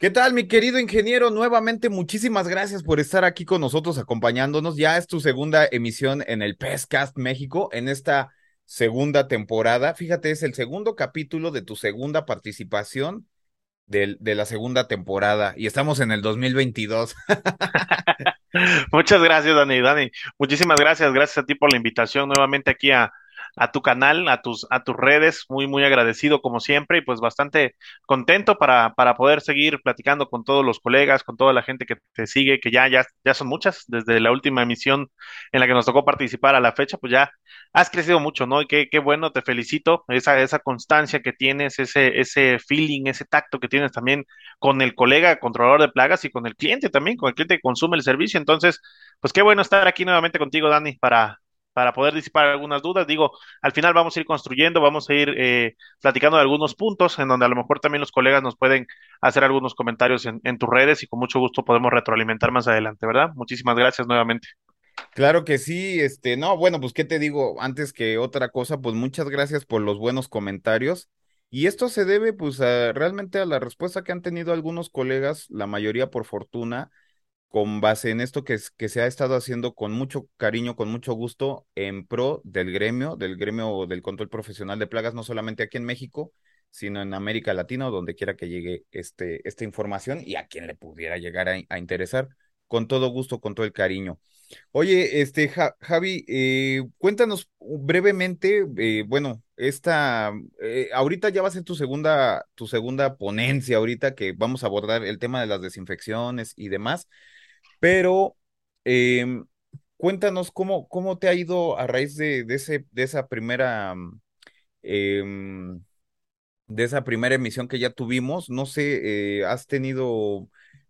¿Qué tal, mi querido ingeniero? Nuevamente, muchísimas gracias por estar aquí con nosotros acompañándonos. Ya es tu segunda emisión en el PESCast México, en esta segunda temporada. Fíjate, es el segundo capítulo de tu segunda participación de, de la segunda temporada y estamos en el 2022. Muchas gracias, Dani. Dani, muchísimas gracias. Gracias a ti por la invitación nuevamente aquí a, a tu canal, a tus, a tus redes. Muy, muy agradecido como siempre y pues bastante contento para, para poder seguir platicando con todos los colegas, con toda la gente que te sigue, que ya, ya, ya son muchas. Desde la última emisión en la que nos tocó participar a la fecha, pues ya has crecido mucho, ¿no? Y qué, qué bueno, te felicito. Esa, esa constancia que tienes, ese, ese feeling, ese tacto que tienes también con el colega controlador de plagas y con el cliente también, con el cliente que consume el servicio. Entonces, pues qué bueno estar aquí nuevamente contigo, Dani, para, para poder disipar algunas dudas. Digo, al final vamos a ir construyendo, vamos a ir eh, platicando de algunos puntos en donde a lo mejor también los colegas nos pueden hacer algunos comentarios en, tus redes y con mucho gusto podemos retroalimentar más adelante, ¿verdad? Muchísimas gracias nuevamente. Claro que sí, este, no, bueno, pues qué te digo, antes que otra cosa, pues muchas gracias por los buenos comentarios. Y esto se debe, pues, realmente a la respuesta que han tenido algunos colegas, la mayoría por fortuna, con base en esto que, se ha estado haciendo con mucho cariño, con mucho gusto, en pro del gremio, del gremio del control profesional de plagas, no solamente aquí en México, sino en América Latina o donde quiera que llegue este, esta información y a quien le pudiera llegar a, interesar, con todo gusto, con todo el cariño. Oye, este Javi, eh, cuéntanos brevemente, eh, bueno, esta, eh, ahorita ya va a ser tu segunda, tu segunda ponencia, ahorita que vamos a abordar el tema de las desinfecciones y demás, pero em, cuéntanos cómo, cómo te ha ido a raíz de, de ese, de esa primera, em, de esa primera emisión que ya tuvimos. No sé, ¿has tenido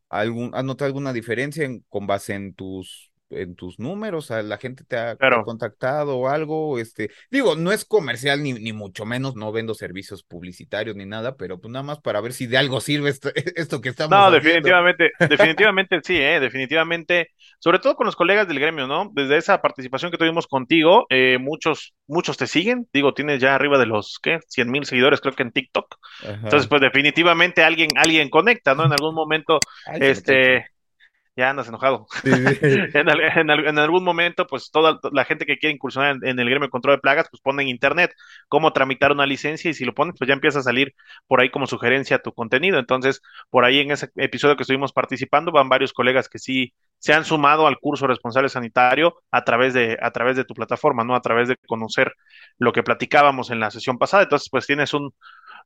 algún, has notado alguna diferencia en, con base en tus en tus números, a la gente te ha, Claro. contactado o algo, este, digo, no es comercial ni, ni mucho menos, no vendo servicios publicitarios ni nada, pero pues nada más para ver si de algo sirve esto, esto que estamos No, haciendo. definitivamente, definitivamente sí, eh, definitivamente, sobre todo con los colegas del gremio, ¿no? Desde esa participación que tuvimos contigo, eh, muchos, muchos te siguen, digo, tienes ya arriba de los, ¿qué? cien mil seguidores creo que en TikTok. Entonces, pues definitivamente alguien, alguien conecta, ¿no? En algún momento, Ay, me ya andas enojado. Sí, sí. En, en en algún momento, pues toda la gente que quiere incursionar en, en el gremio de control de plagas, pues pone en internet cómo tramitar una licencia y si lo pones, pues ya empieza a salir por ahí como sugerencia tu contenido. Entonces, por ahí en ese episodio que estuvimos participando, van varios colegas que sí se han sumado al curso responsable sanitario a través de, a través de tu plataforma, ¿no? A través de conocer lo que platicábamos en la sesión pasada. Entonces, pues tienes un,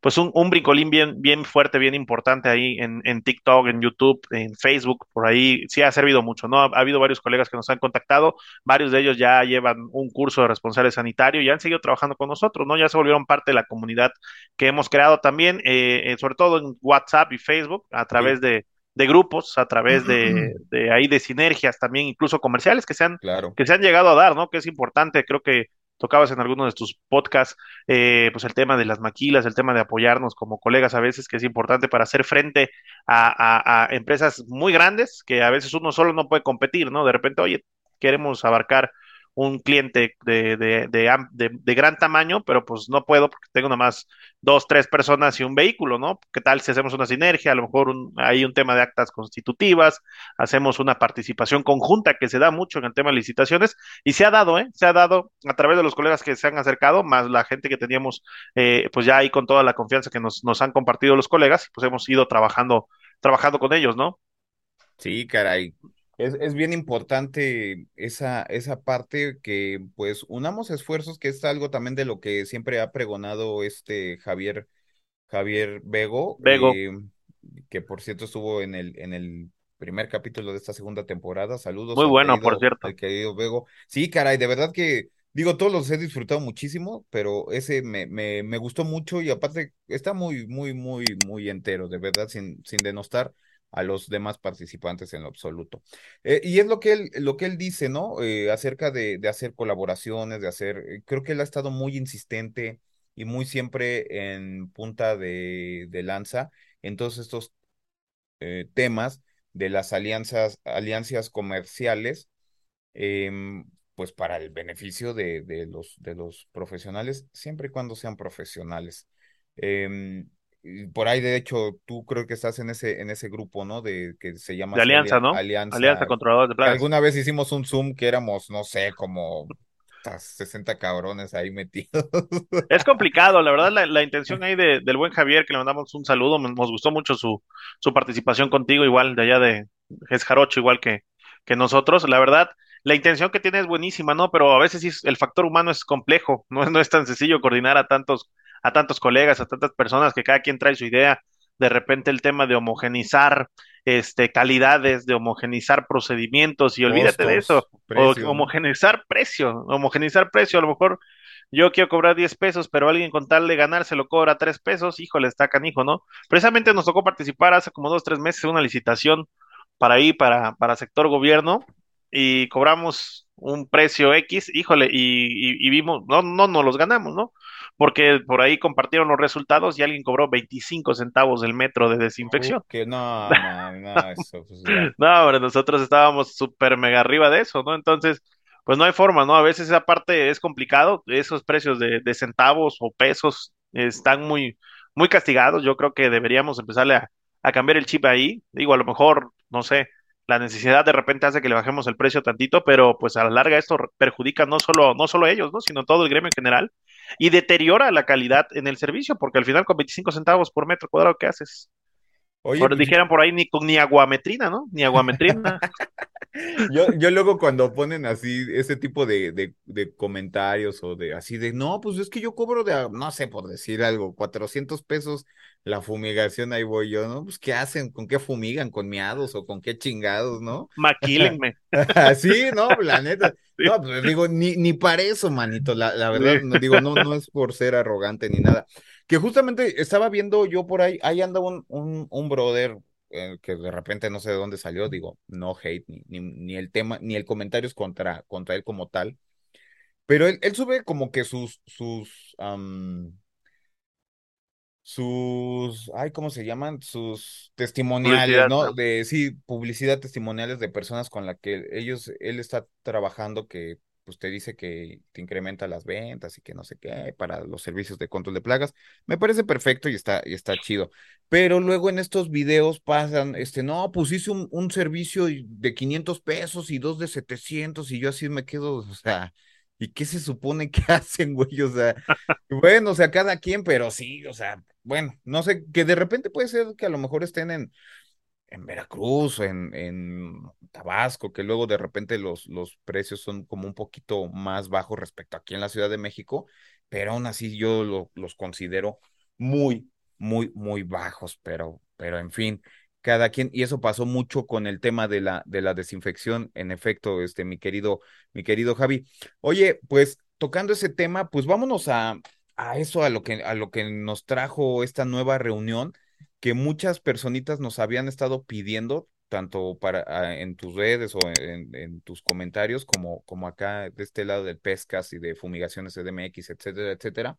pues un, un brincolín bien, bien fuerte, bien importante ahí en, en TikTok, en YouTube, en Facebook, por ahí sí ha servido mucho, ¿no? Ha, ha habido varios colegas que nos han contactado, varios de ellos ya llevan un curso de responsable sanitario y han seguido trabajando con nosotros, ¿no? Ya se volvieron parte de la comunidad que hemos creado también, eh, eh, sobre todo en WhatsApp y Facebook, a Sí, través de, de grupos, a través de, de ahí de sinergias también, incluso comerciales que se han, claro. que se han llegado a dar, ¿no? Que es importante, creo que tocabas en alguno de tus podcasts eh, pues el tema de las maquilas, el tema de apoyarnos como colegas a veces, que es importante para hacer frente a, a empresas muy grandes que a veces uno solo no puede competir, ¿no? De repente, oye, queremos abarcar un cliente de, de, de, de gran tamaño, pero pues no puedo porque tengo nomás dos, tres personas y un vehículo, ¿no? ¿Qué tal si hacemos una sinergia? A lo mejor un- hay un tema de actas constitutivas, hacemos una participación conjunta que se da mucho en el tema de licitaciones y se ha dado, ¿eh? Se ha dado a través de los colegas que se han acercado, más la gente que teníamos, eh, pues ya ahí con toda la confianza que nos, nos han compartido los colegas, pues hemos ido trabajando, trabajando con ellos, ¿no? Sí, caray. Es, es bien importante esa, esa parte que pues unamos esfuerzos, que es algo también de lo que siempre ha pregonado este Javier Javier Bego, Vego, eh, que por cierto estuvo en el, en el primer capítulo de esta segunda temporada. Saludos muy bueno, por querido, cierto. al querido Bego. Sí, caray, de verdad que, digo, todos los he disfrutado muchísimo, pero ese me, me, me gustó mucho y aparte está muy, muy, muy, muy entero, de verdad, sin, sin denostar a los demás participantes en lo absoluto. Eh, y es lo que él, lo que él dice, ¿no? Eh, acerca de, hacer colaboraciones, de hacer, eh, creo que él ha estado muy insistente y muy siempre en punta de, lanza en todos estos temas de las alianzas, alianzas comerciales, em, pues para el beneficio de, de los, de los profesionales, siempre y cuando sean profesionales. Em, por ahí, de hecho, tú creo que estás en ese, en ese grupo, ¿no? De que se llama De alianza, Alia- ¿no? Alianza Alianza. Controladores de Plagas. alguna vez hicimos un Zoom que éramos, no sé, como puta, 60 cabrones ahí metidos. Es complicado, la verdad, la, la intención ahí de- del buen Javier, que le mandamos un saludo, nos gustó mucho su, su participación contigo, igual de allá de Jarocho, igual que, que nosotros. La verdad, la intención que tiene es buenísima, ¿no? Pero a veces sí es- el factor humano es complejo, no, es- no es tan sencillo coordinar a tantos, a tantos colegas, a tantas personas que cada quien trae su idea. De repente el tema de homogenizar este, calidades, de homogenizar procedimientos, y olvídate de eso, o homogenizar precio, homogenizar precio, a lo mejor yo quiero cobrar 10 pesos, pero alguien con tal de ganar se lo cobra 3 pesos, híjole, está canijo, ¿no? Precisamente nos tocó participar hace como dos, tres meses en una licitación para ahí, para, para sector gobierno, y cobramos un precio X, híjole, y, y, y vimos, no, no nos los ganamos, ¿no? Porque por ahí compartieron los resultados y alguien cobró 25 centavos el metro de desinfección. que no, no, eso, pues. No, hombre, nosotros estábamos súper mega arriba de eso, ¿no? Entonces, pues no hay forma, ¿no? A veces esa parte es complicado, esos precios de, de centavos o pesos están muy, muy castigados. Yo creo que deberíamos empezarle a, a cambiar el chip ahí. Digo, a lo mejor, no sé, la necesidad de repente hace que le bajemos el precio tantito, pero pues a la larga esto perjudica no solo, no solo a ellos, ¿no? Sino todo el gremio en general y deteriora la calidad en el servicio, porque al final con 25 centavos por metro cuadrado, ¿qué haces? Oye, Ahora pues dijeran por ahí ni, con- ni aguametrina, ¿no? Ni aguametrina. Yo, yo luego cuando ponen así ese tipo de, de, de comentarios o de así de, no, pues es que yo cobro de, no sé, por decir algo, 400 pesos la fumigación, ahí voy yo, ¿no? Pues ¿qué hacen? ¿Con qué fumigan? ¿Con miados o con qué chingados, no? Maquílenme. Así, no, la neta. Sí, No, pues digo, ni, ni para eso, manito, la, la verdad, sí. no digo, no, no es por ser arrogante ni nada. Que justamente estaba viendo yo por ahí, ahí anda un, un, un brother eh, que de repente no sé de dónde salió, digo, no hate, ni, ni, ni el tema, ni el comentario es contra, contra él como tal, pero él, él sube como que sus, sus, sus, ay, ¿cómo se llaman? Sus testimoniales, ¿no? De, sí, publicidad testimoniales de personas con las que ellos, él está trabajando que, pues te dice que te incrementa las ventas y que no sé qué, para los servicios de control de plagas. Me parece perfecto y está, y está chido. Pero luego en estos videos pasan, este, no, pues hice un, un servicio de 500 pesos y dos de 700 y yo así me quedo, o sea, ¿y qué se supone que hacen, güey? O sea, bueno, o sea, cada quien, pero sí, o sea, bueno, no sé, que de repente puede ser que a lo mejor estén en, en Veracruz, en, en Tabasco, que luego de repente los, los precios son como un poquito más bajos respecto aquí en la Ciudad de México, pero aún así yo lo- los considero muy, muy, muy bajos, pero, pero en fin, cada quien, y eso pasó mucho con el tema de la, de la desinfección, en efecto, este, mi querido, mi querido Javi. Oye, pues tocando ese tema, pues vámonos a, a eso, a lo que, a lo que nos trajo esta nueva reunión que muchas personitas nos habían estado pidiendo, tanto para ah, en tus redes o en, tus comentarios, como, como acá de este lado de pescas y de fumigaciones CDMX, etcétera, etcétera,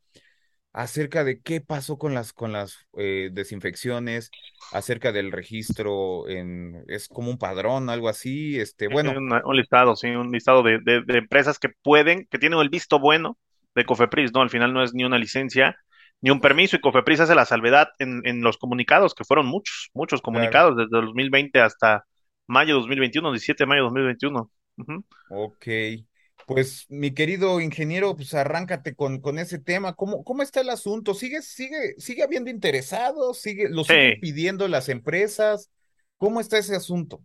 acerca de qué pasó con las, con las eh, desinfecciones, acerca del registro en, es como un padrón, algo así, este, bueno, Un, un listado, sí, un listado de, de, de empresas que pueden, que tienen el visto bueno de Cofepris, ¿no? Al final no es ni una licencia ni un permiso y Cofepris hace la salvedad en, en los comunicados, que fueron muchos, muchos claro. comunicados desde 2020 hasta mayo de 2021, 17 de mayo de 2021. Ujú. Ok, pues mi querido ingeniero, pues arráncate con, con ese tema. ¿Cómo, cómo está el asunto? ¿Sigue, sigue, sigue habiendo interesados? ¿Sigue, lo siguen Sí, pidiendo las empresas? ¿Cómo está ese asunto?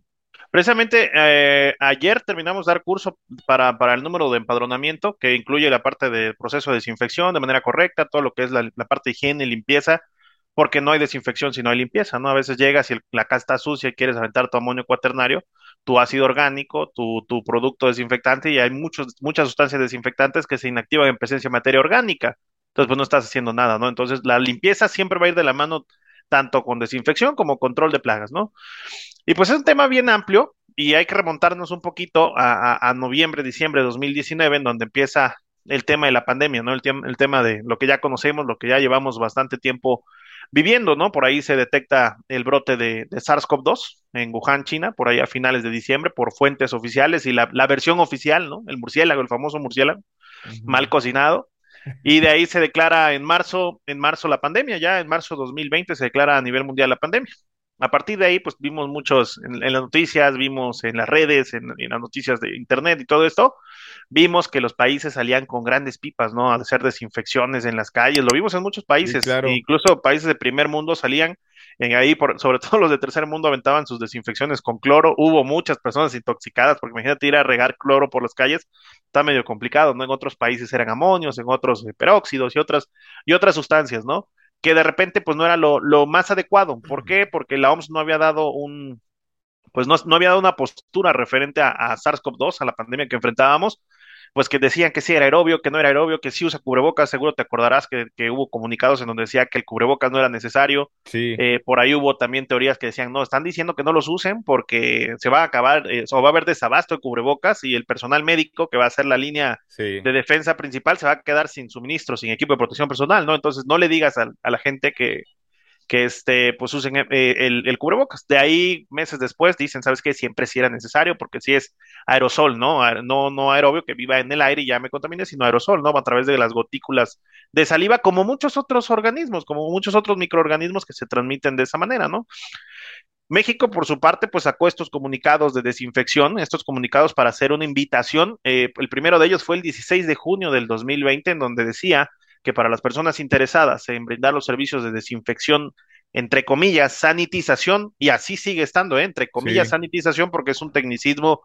Precisamente eh, ayer terminamos de dar curso para, para el número de empadronamiento, que incluye la parte de proceso de desinfección de manera correcta, todo lo que es la, la parte de higiene y limpieza, porque no hay desinfección si no hay limpieza, ¿no? A veces llegas y el- la casa está sucia y quieres aventar tu amonio cuaternario, tu ácido orgánico, tu, tu producto desinfectante, y hay muchos, muchas sustancias desinfectantes que se inactivan en presencia de materia orgánica. Entonces, pues no estás haciendo nada, ¿no? Entonces, la limpieza siempre va a ir de la mano tanto con desinfección como control de plagas, ¿no? Y pues es un tema bien amplio y hay que remontarnos un poquito a, noviembre, diciembre de 2019, en donde empieza el tema de la pandemia, ¿no? El, el tema de lo que ya conocemos, lo que ya llevamos bastante tiempo viviendo, ¿no? Por ahí se detecta el brote de, de SARS-CoV-2 en Wuhan, China, por ahí a finales de diciembre, por fuentes oficiales y la, la versión oficial, ¿no? El murciélago, el famoso murciélago, mal cocinado. Y de ahí se declara en marzo, en marzo la pandemia, ya en marzo 2020 se declara a nivel mundial la pandemia. A partir de ahí, pues vimos muchos en, en las noticias, vimos en las redes, en, en, las noticias de internet y todo esto, vimos que los países salían con grandes pipas, ¿no? A hacer desinfecciones en las calles, lo vimos en muchos países, Sí, claro. incluso países de primer mundo salían en ahí, por, sobre todo los de tercer mundo aventaban sus desinfecciones con cloro, hubo muchas personas intoxicadas, porque imagínate ir a regar cloro por las calles, está medio complicado, ¿no? En otros países eran amonios, en otros eh, peróxidos y otras, y otras sustancias, ¿no? que de repente pues no era lo, lo, más adecuado. ¿Por qué? Porque la OMS no había dado un, pues no, no había dado una postura referente a, a SARS-CoV-2, a la pandemia que enfrentábamos, pues que decían que sí era aerobio, que no era aerobio, que sí usa cubrebocas, seguro te acordarás que, que hubo comunicados en donde decía que el cubrebocas no era necesario, Sí. eh, por ahí hubo también teorías que decían, no, están diciendo que no los usen porque se va a acabar, eh, o va a haber desabasto de cubrebocas y el personal médico que va a ser la línea Sí. de defensa principal se va a quedar sin suministro, sin equipo de protección personal, ¿no? Entonces no le digas a, a la gente que, que este, pues usen eh, el, el, cubrebocas. De ahí, meses después, dicen, ¿sabes qué? Siempre sí era necesario, porque sí es aerosol, ¿no? No, no aerobio que viva en el aire y ya me contamine, sino aerosol, ¿no? A través de las gotículas de saliva, como muchos otros organismos, como muchos otros microorganismos que se transmiten de esa manera, ¿no? México, por su parte, pues sacó estos comunicados de desinfección, estos comunicados para hacer una invitación. Eh, el primero de ellos fue el 16 de junio del 2020, en donde decía que para las personas interesadas en brindar los servicios de desinfección, entre comillas, sanitización, y así sigue estando, ¿eh? entre comillas, sí. sanitización, porque es un tecnicismo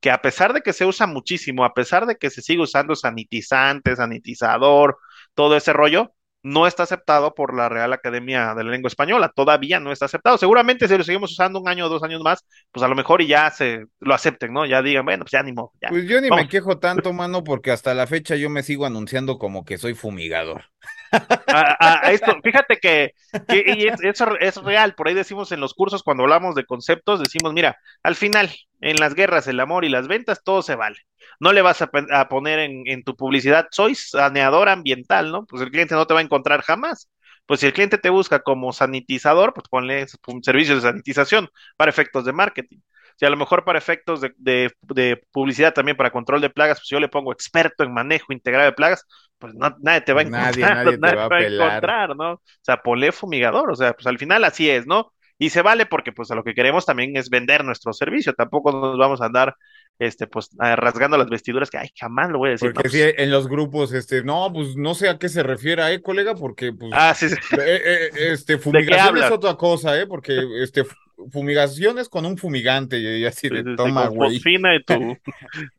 que a pesar de que se usa muchísimo, a pesar de que se sigue usando sanitizante, sanitizador, todo ese rollo, no está aceptado por la Real Academia de la Lengua Española, todavía no está aceptado. Seguramente si lo seguimos usando un año o dos años más, pues a lo mejor y ya se lo acepten, ¿no? Ya digan, bueno, pues ya. Ya. Pues yo ni Vamos. me quejo tanto, mano, porque hasta la fecha yo me sigo anunciando como que soy fumigador. A, esto, fíjate que, que y es, eso es real, por ahí decimos en los cursos cuando hablamos de conceptos, decimos, mira, al final, en las guerras, el amor y las ventas, todo se vale. No le vas a, poner en, tu publicidad, soy saneador ambiental, ¿no? Pues el cliente no te va a encontrar jamás. Pues si el cliente te busca como sanitizador, pues ponle un servicio de sanitización para efectos de marketing. Si a lo mejor para efectos de, de, publicidad también para control de plagas, pues yo le pongo experto en manejo integrado de plagas, pues no, nadie te va a encontrar, nadie, nadie, nadie te va a, va a encontrar, ¿no? O sea, ponle fumigador, o sea, pues al final así es, ¿no? Y se vale porque pues a lo que queremos también es vender nuestro servicio, tampoco nos vamos a andar este, pues rasgando las vestiduras que, ay, jamás lo voy a decir. Porque no, sí, en los grupos, este, no, pues no sé a qué se refiere, ¿eh, colega? Porque, pues, ah, sí, sí. Eh, eh, este, fumigación es otra cosa, ¿eh? Porque, este, fumigaciones con un fumigante y así de toma, güey. y tu,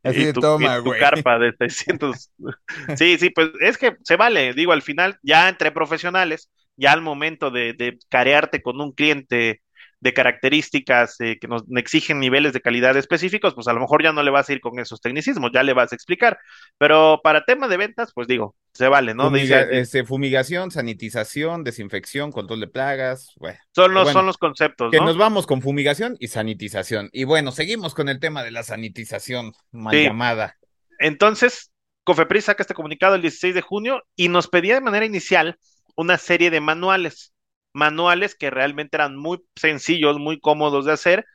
así y de tu, toma, y tu güey. carpa de 600. sí, sí, pues es que se vale, digo, al final, ya entre profesionales, ya al momento de, de carearte con un cliente de características eh, que nos exigen niveles de calidad específicos, pues a lo mejor ya no le vas a ir con esos tecnicismos, ya le vas a explicar. Pero para tema de ventas, pues digo, se vale, ¿no? Fumiga, Dice, este, fumigación, sanitización, desinfección, control de plagas. Bueno, son, los, bueno, son los conceptos. Que ¿no? nos vamos con fumigación y sanitización. Y bueno, seguimos con el tema de la sanitización mal sí. llamada. Entonces, Cofepris saca este comunicado el 16 de junio y nos pedía de manera inicial una serie de manuales manuales que realmente eran muy sencillos, muy cómodos de hacer,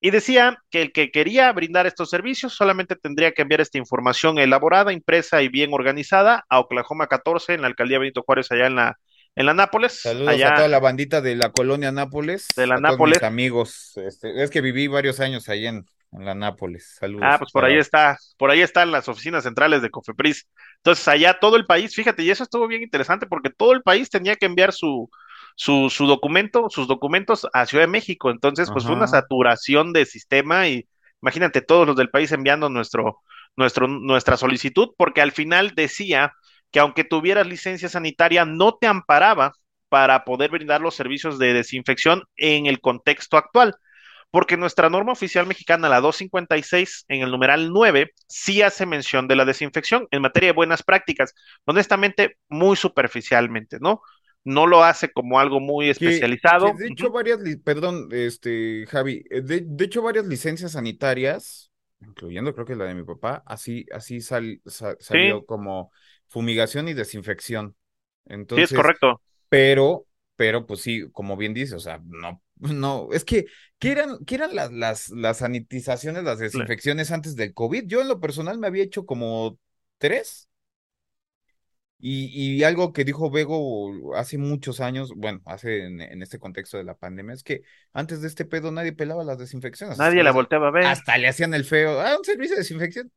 y decía que el que quería brindar estos servicios solamente tendría que enviar esta información elaborada, impresa y bien organizada a Oklahoma 14 en la alcaldía Benito Juárez, allá en la, en la Nápoles. Saludos allá, a toda la bandita de la colonia Nápoles. De la a Nápoles. Todos mis amigos. Este, es que viví varios años ahí en, en la Nápoles. Saludos. Ah, pues por ahí está, por ahí están las oficinas centrales de Cofepris. Entonces, allá todo el país, fíjate, y eso estuvo bien interesante porque todo el país tenía que enviar su, su, su, documento, sus documentos a Ciudad de México. Entonces, pues Ajá. fue una saturación de sistema y imagínate todos los del país enviando nuestro, nuestro, nuestra solicitud, porque al final decía que aunque tuvieras licencia sanitaria, no te amparaba para poder brindar los servicios de desinfección en el contexto actual. Porque nuestra norma oficial mexicana, la 256, en el numeral 9, sí hace mención de la desinfección en materia de buenas prácticas, honestamente, muy superficialmente, ¿no? No lo hace como algo muy especializado. Que, que de hecho, uh -huh. varias, perdón, este, Javi, eh, de, de, hecho, varias licencias sanitarias, incluyendo creo que la de mi papá, así, así sal, sal, salió sí. como fumigación y desinfección. Entonces, sí, es correcto. Pero, pero, pues sí, como bien dice, o sea, no, no, es que, ¿qué eran, qué eran las, las, las sanitizaciones, las desinfecciones sí. antes del COVID? Yo en lo personal me había hecho como tres. Y, y algo que dijo Bego hace muchos años, bueno, hace en, en este contexto de la pandemia, es que antes de este pedo nadie pelaba las desinfecciones. Nadie la volteaba a ver. Hasta le hacían el feo. Ah, un servicio de desinfección.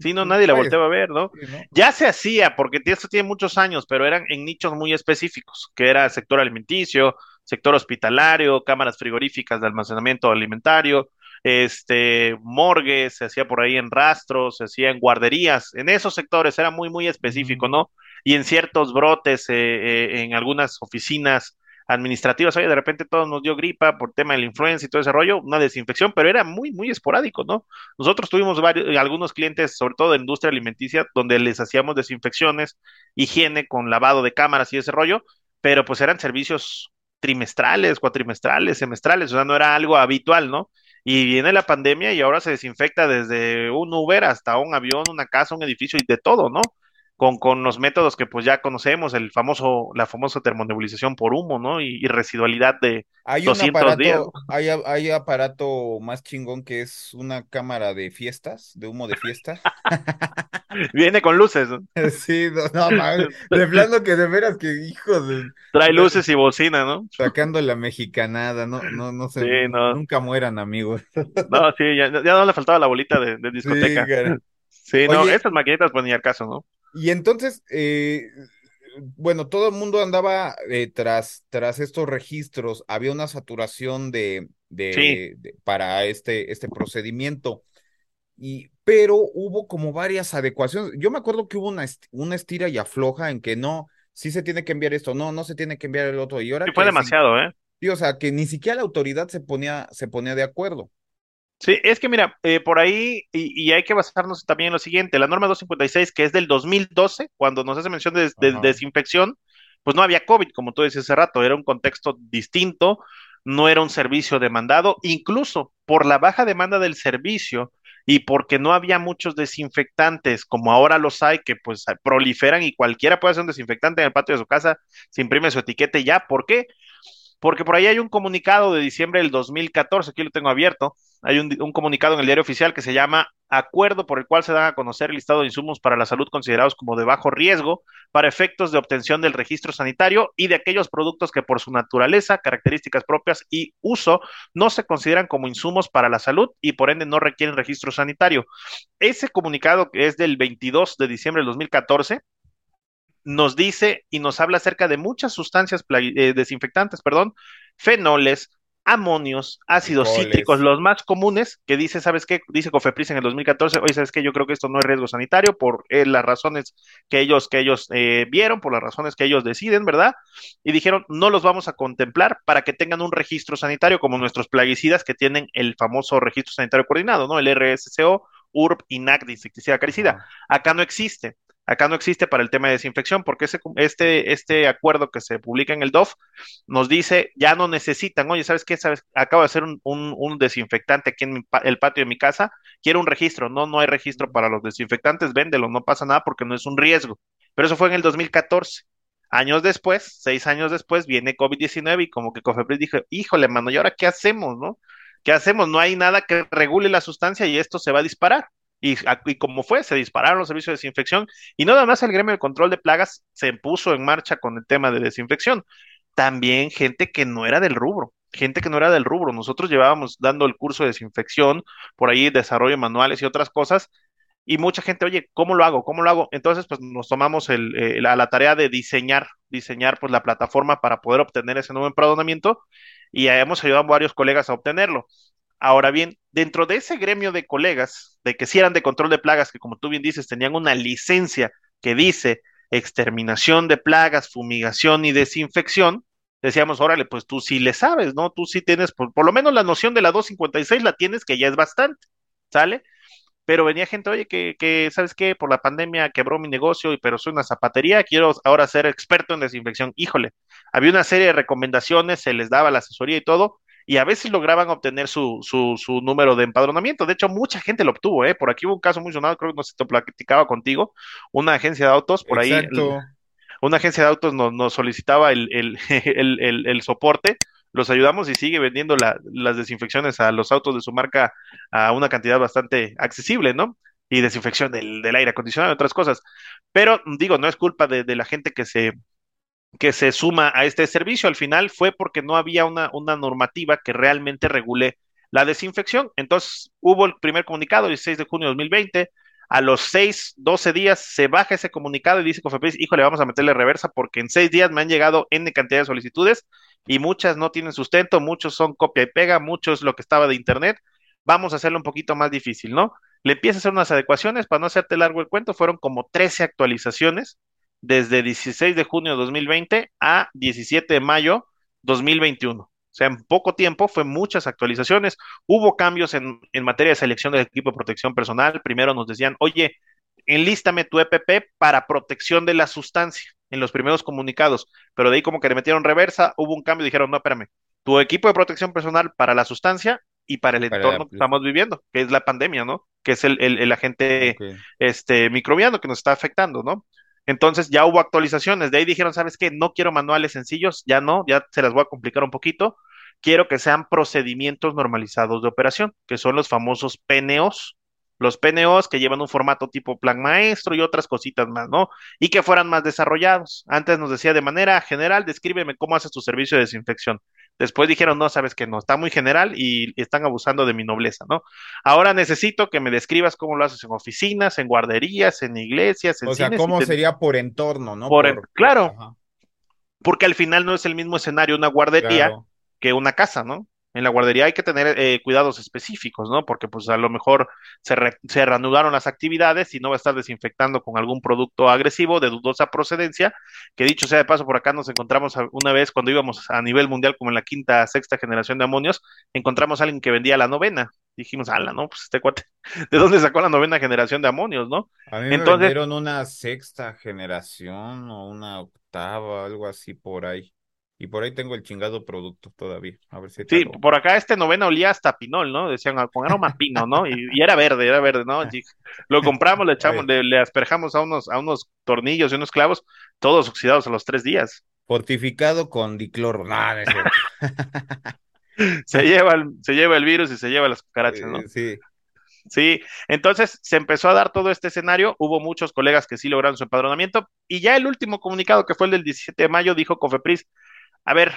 Sí, no, nadie la volteaba a ver, ¿no? sí, ¿no? Ya se hacía, porque esto tiene muchos años, pero eran en nichos muy específicos, que era sector alimenticio, sector hospitalario, cámaras frigoríficas de almacenamiento alimentario, este, morgues, se hacía por ahí en rastros, se hacía en guarderías, en esos sectores era muy, muy específico. ¿no? Y en ciertos brotes, eh, eh, en algunas oficinas administrativas, oye, de repente todos nos dio gripa por tema de la influenza y todo ese rollo, una desinfección, pero era muy, muy esporádico, ¿no? Nosotros tuvimos varios, algunos clientes, sobre todo de industria alimenticia, donde les hacíamos desinfecciones, higiene con lavado de cámaras y ese rollo, pero pues eran servicios trimestrales, cuatrimestrales, semestrales, o sea, no era algo habitual, ¿no? Y viene la pandemia y ahora se desinfecta desde un Uber hasta un avión, una casa, un edificio y de todo, ¿no? Con, con los métodos que pues ya conocemos, el famoso, la famosa termonebulización por humo, ¿no? Y, y residualidad de Hay un 200 días, ¿no? aparato, hay, hay aparato más chingón que es una cámara de fiestas, de humo de fiesta. Viene con luces, ¿no? Sí, no, de plano que de veras que hijo de Trae luces y bocina, ¿no? sacando la mexicanada, no, no, no Sí, sé, no. nunca mueran amigos. No, sí, ya, ya no le faltaba la bolita de, discoteca. Sí, no, esas maquinitas pues ni al caso, ¿no? Y entonces, eh, bueno, todo el mundo andaba eh, tras, tras estos registros, había una saturación de, Sí, de, para este, este procedimiento. Y, pero hubo como varias adecuaciones. Yo me acuerdo que hubo una, est- una estira y afloja en que no, sí se tiene que enviar esto, no, no se tiene que enviar el otro. Y ahora sí fue sí, demasiado, ¿eh? sí, o sea, que ni siquiera la autoridad se ponía, se ponía de acuerdo. Sí, es que mira, eh, por ahí, y, y hay que basarnos también en lo siguiente, la norma 256, que es del 2012, cuando nos hace mención de, de desinfección, pues no había COVID, como tú decías hace rato, era un contexto distinto, no era un servicio demandado, incluso por la baja demanda del servicio y porque no había muchos desinfectantes, como ahora los hay, que pues proliferan y cualquiera puede hacer un desinfectante en el patio de su casa, se imprime su etiqueta y ya, ¿por qué? Porque por ahí hay un comunicado de diciembre del 2014, aquí lo tengo abierto, hay un, un, comunicado en el diario oficial que se llama Acuerdo por el cual se dan a conocer el listado de insumos para la salud considerados como de bajo riesgo para efectos de obtención del registro sanitario y de aquellos productos que por su naturaleza, características propias y uso no se consideran como insumos para la salud y por ende no requieren registro sanitario. Ese comunicado que es del 22 de diciembre del 2014 nos dice y nos habla acerca de muchas sustancias eh, desinfectantes, perdón, fenoles, amonios, ácidos cítricos, los más comunes, que dice, ¿sabes qué? Dice Cofepris en el 2014, oye, ¿sabes qué? Yo creo que esto no es riesgo sanitario por eh, las razones que ellos, que ellos eh, vieron, por las razones que ellos deciden, ¿verdad? Y dijeron, no los vamos a contemplar para que tengan un registro sanitario como nuestros plaguicidas que tienen el famoso registro sanitario coordinado, ¿no? El RSCO, URB, INAC, de insecticida acaricida. Acá no existe. Acá no existe para el tema de desinfección porque ese, este, este acuerdo que se publica en el DOF nos dice ya no necesitan, oye, ¿sabes qué? ¿Sabes? Acabo de hacer un, un, un desinfectante aquí en mi, el patio de mi casa, quiero un registro, no, no hay registro para los desinfectantes, véndelo, no pasa nada porque no es un riesgo. Pero eso fue en el 2014. Años después, seis años después, viene COVID-19 y como que Cofepris dijo, híjole, mano, ¿y ahora qué hacemos, no? ¿Qué hacemos? No hay nada que regule la sustancia y esto se va a disparar. Y, y, como fue, se dispararon los servicios de desinfección y nada más el gremio de control de plagas se puso en marcha con el tema de desinfección, también gente que no era del rubro, gente que no era del rubro. Nosotros llevábamos dando el curso de desinfección, por ahí desarrollo de manuales y otras cosas, y mucha gente, oye, ¿cómo lo hago? ¿Cómo lo hago? Entonces, pues nos tomamos el, la, la, tarea de diseñar, diseñar pues la plataforma para poder obtener ese nuevo empadronamiento y hemos ayudado a varios colegas a obtenerlo. Ahora bien, dentro de ese gremio de colegas, de que si eran de control de plagas, que como tú bien dices, tenían una licencia que dice exterminación de plagas, fumigación y desinfección, decíamos, órale, pues tú sí le sabes, ¿no? Tú sí tienes, por, por lo menos la noción de la 256 la tienes, que ya es bastante, ¿sale? Pero venía gente, oye, que, que, ¿sabes qué? Por la pandemia quebró mi negocio, pero soy una zapatería, quiero ahora ser experto en desinfección. Híjole, había una serie de recomendaciones, se les daba la asesoría y todo, y a veces lograban obtener su, su, su, número de empadronamiento. De hecho, mucha gente lo obtuvo, ¿eh? Por aquí hubo un caso muy sonado, creo que no se te platicaba contigo, una agencia de autos, por Exacto. ahí, una agencia de autos nos, nos solicitaba el, el, el, el, el soporte, los ayudamos y sigue vendiendo la, las desinfecciones a los autos de su marca a una cantidad bastante accesible, ¿no? y desinfección del, del aire acondicionado y otras cosas. Pero digo, no es culpa de, de la gente que se, que se suma a este servicio. Al final fue porque no había una, una normativa que realmente regule la desinfección. Entonces hubo el primer comunicado, el 16 de junio de 2020. A los 6, 12 días se baja ese comunicado y dice Cofepris, híjole, vamos a meterle reversa porque en 6 días me han llegado N cantidad de solicitudes y muchas no tienen sustento, muchos son copia y pega, muchos lo que estaba de internet. Vamos a hacerlo un poquito más difícil, ¿no? Le empieza a hacer unas adecuaciones, para no hacerte largo el cuento, fueron como 13 actualizaciones desde 16 de junio de 2020 a 17 de mayo 2021. O sea, en poco tiempo fue muchas actualizaciones. Hubo cambios en, en materia de selección del equipo de protección personal. Primero nos decían, oye, enlístame tu EPP para protección de la sustancia en los primeros comunicados, pero de ahí como que le metieron reversa, hubo un cambio dijeron, no, espérame, tu equipo de protección personal para la sustancia y para el Para entorno la- que estamos viviendo, que es la pandemia, ¿no? Que es el, el, el agente este, microbiano que nos está afectando, ¿no? Entonces ya hubo actualizaciones, de ahí dijeron, ¿sabes qué? No quiero manuales sencillos, ya no, ya se las voy a complicar un poquito, quiero que sean procedimientos normalizados de operación, que son los famosos PNOs, los PNOs que llevan un formato tipo plan maestro y otras cositas más, ¿no? Y que fueran más desarrollados. Antes nos decía de manera general, descríbeme cómo haces tu servicio de desinfección. Después dijeron, no, sabes que no, está muy general y están abusando de mi nobleza, ¿no? Ahora necesito que me describas cómo lo haces en oficinas, en guarderías, en iglesias, en O sea, cines. ¿cómo te- sería por entorno, no? Por claro. Ajá, Porque al final no es el mismo escenario una guardería claro. que una casa, ¿no? En la guardería hay que tener eh, cuidados específicos, ¿no? Porque pues a lo mejor se, re- se reanudaron las actividades y no va a estar desinfectando con algún producto agresivo de dudosa procedencia, que dicho sea de paso, por acá nos encontramos una vez cuando íbamos a nivel mundial como en la quinta, sexta generación de amonios, encontramos a alguien que vendía la novena. Dijimos, ala, ¿no? Pues este cuate, ¿de dónde sacó la novena generación de amonios, no? A mí me Entonces, vendieron una sexta generación o una octava, algo así por ahí. Y por ahí tengo el chingado producto todavía. A ver si Sí, por acá este novena olía hasta pinol, ¿no? Decían ah, con aroma pino, ¿no? Y, y era verde, era verde, ¿no? Y lo compramos, le echamos, le, le asperjamos a unos, a unos tornillos y unos clavos, todos oxidados a los tres días. fortificado con dicloro. No, no es. Se lleva el, se lleva el virus y se lleva las cucarachas, ¿no? Eh, sí. Sí, entonces se empezó a dar todo este escenario, hubo muchos colegas que sí lograron su empadronamiento y ya el último comunicado que fue el del 17 de mayo dijo Cofepris, a ver,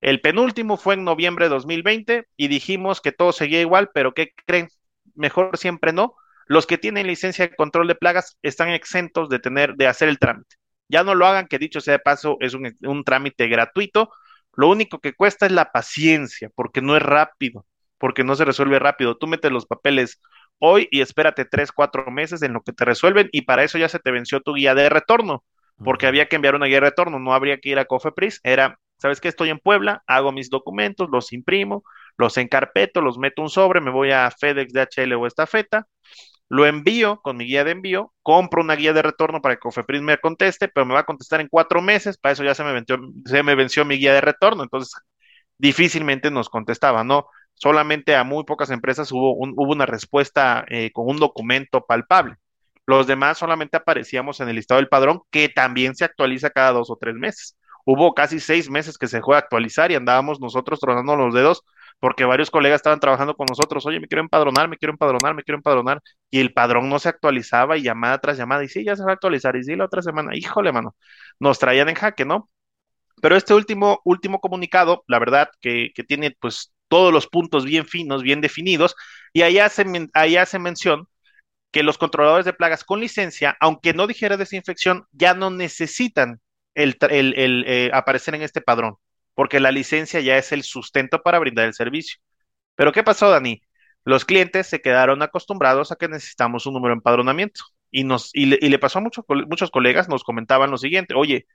el penúltimo fue en noviembre de 2020 y dijimos que todo seguía igual, pero ¿qué creen? Mejor siempre no. Los que tienen licencia de control de plagas están exentos de tener, de hacer el trámite. Ya no lo hagan, que dicho sea de paso, es un, un trámite gratuito. Lo único que cuesta es la paciencia, porque no es rápido, porque no se resuelve rápido. Tú metes los papeles hoy y espérate tres, cuatro meses en lo que te resuelven y para eso ya se te venció tu guía de retorno, porque había que enviar una guía de retorno, no habría que ir a Cofepris, era ¿sabes qué? Estoy en Puebla, hago mis documentos, los imprimo, los encarpeto, los meto un sobre, me voy a FedEx, DHL o Estafeta, lo envío con mi guía de envío, compro una guía de retorno para que Cofepris me conteste, pero me va a contestar en cuatro meses, para eso ya se me venció, mi guía de retorno, entonces difícilmente nos contestaba, ¿no? Solamente a muy pocas empresas hubo una respuesta eh, con un documento palpable. Los demás solamente aparecíamos en el listado del padrón, que también se actualiza cada dos o tres meses. Hubo casi seis meses que se dejó de actualizar y andábamos nosotros tronando los dedos porque varios colegas estaban trabajando con nosotros, oye, me quiero empadronar, me quiero empadronar, me quiero empadronar, y el padrón no se actualizaba y llamada tras llamada, y sí, ya se va a actualizar, y sí, la otra semana, híjole, mano, nos traían en jaque, ¿no? Pero este último, último comunicado, la verdad, que, que tiene pues todos los puntos bien finos, bien definidos, y ahí hace, ahí hace mención que los controladores de plagas con licencia, aunque no dijera desinfección, ya no necesitan el, el, el eh, aparecer en este padrón, porque la licencia ya es el sustento para brindar el servicio. Pero ¿qué pasó, Dani? Los clientes se quedaron acostumbrados a que necesitamos un número de empadronamiento. Y, nos, y, le, y le pasó a muchos, muchos colegas, nos comentaban lo siguiente, oye,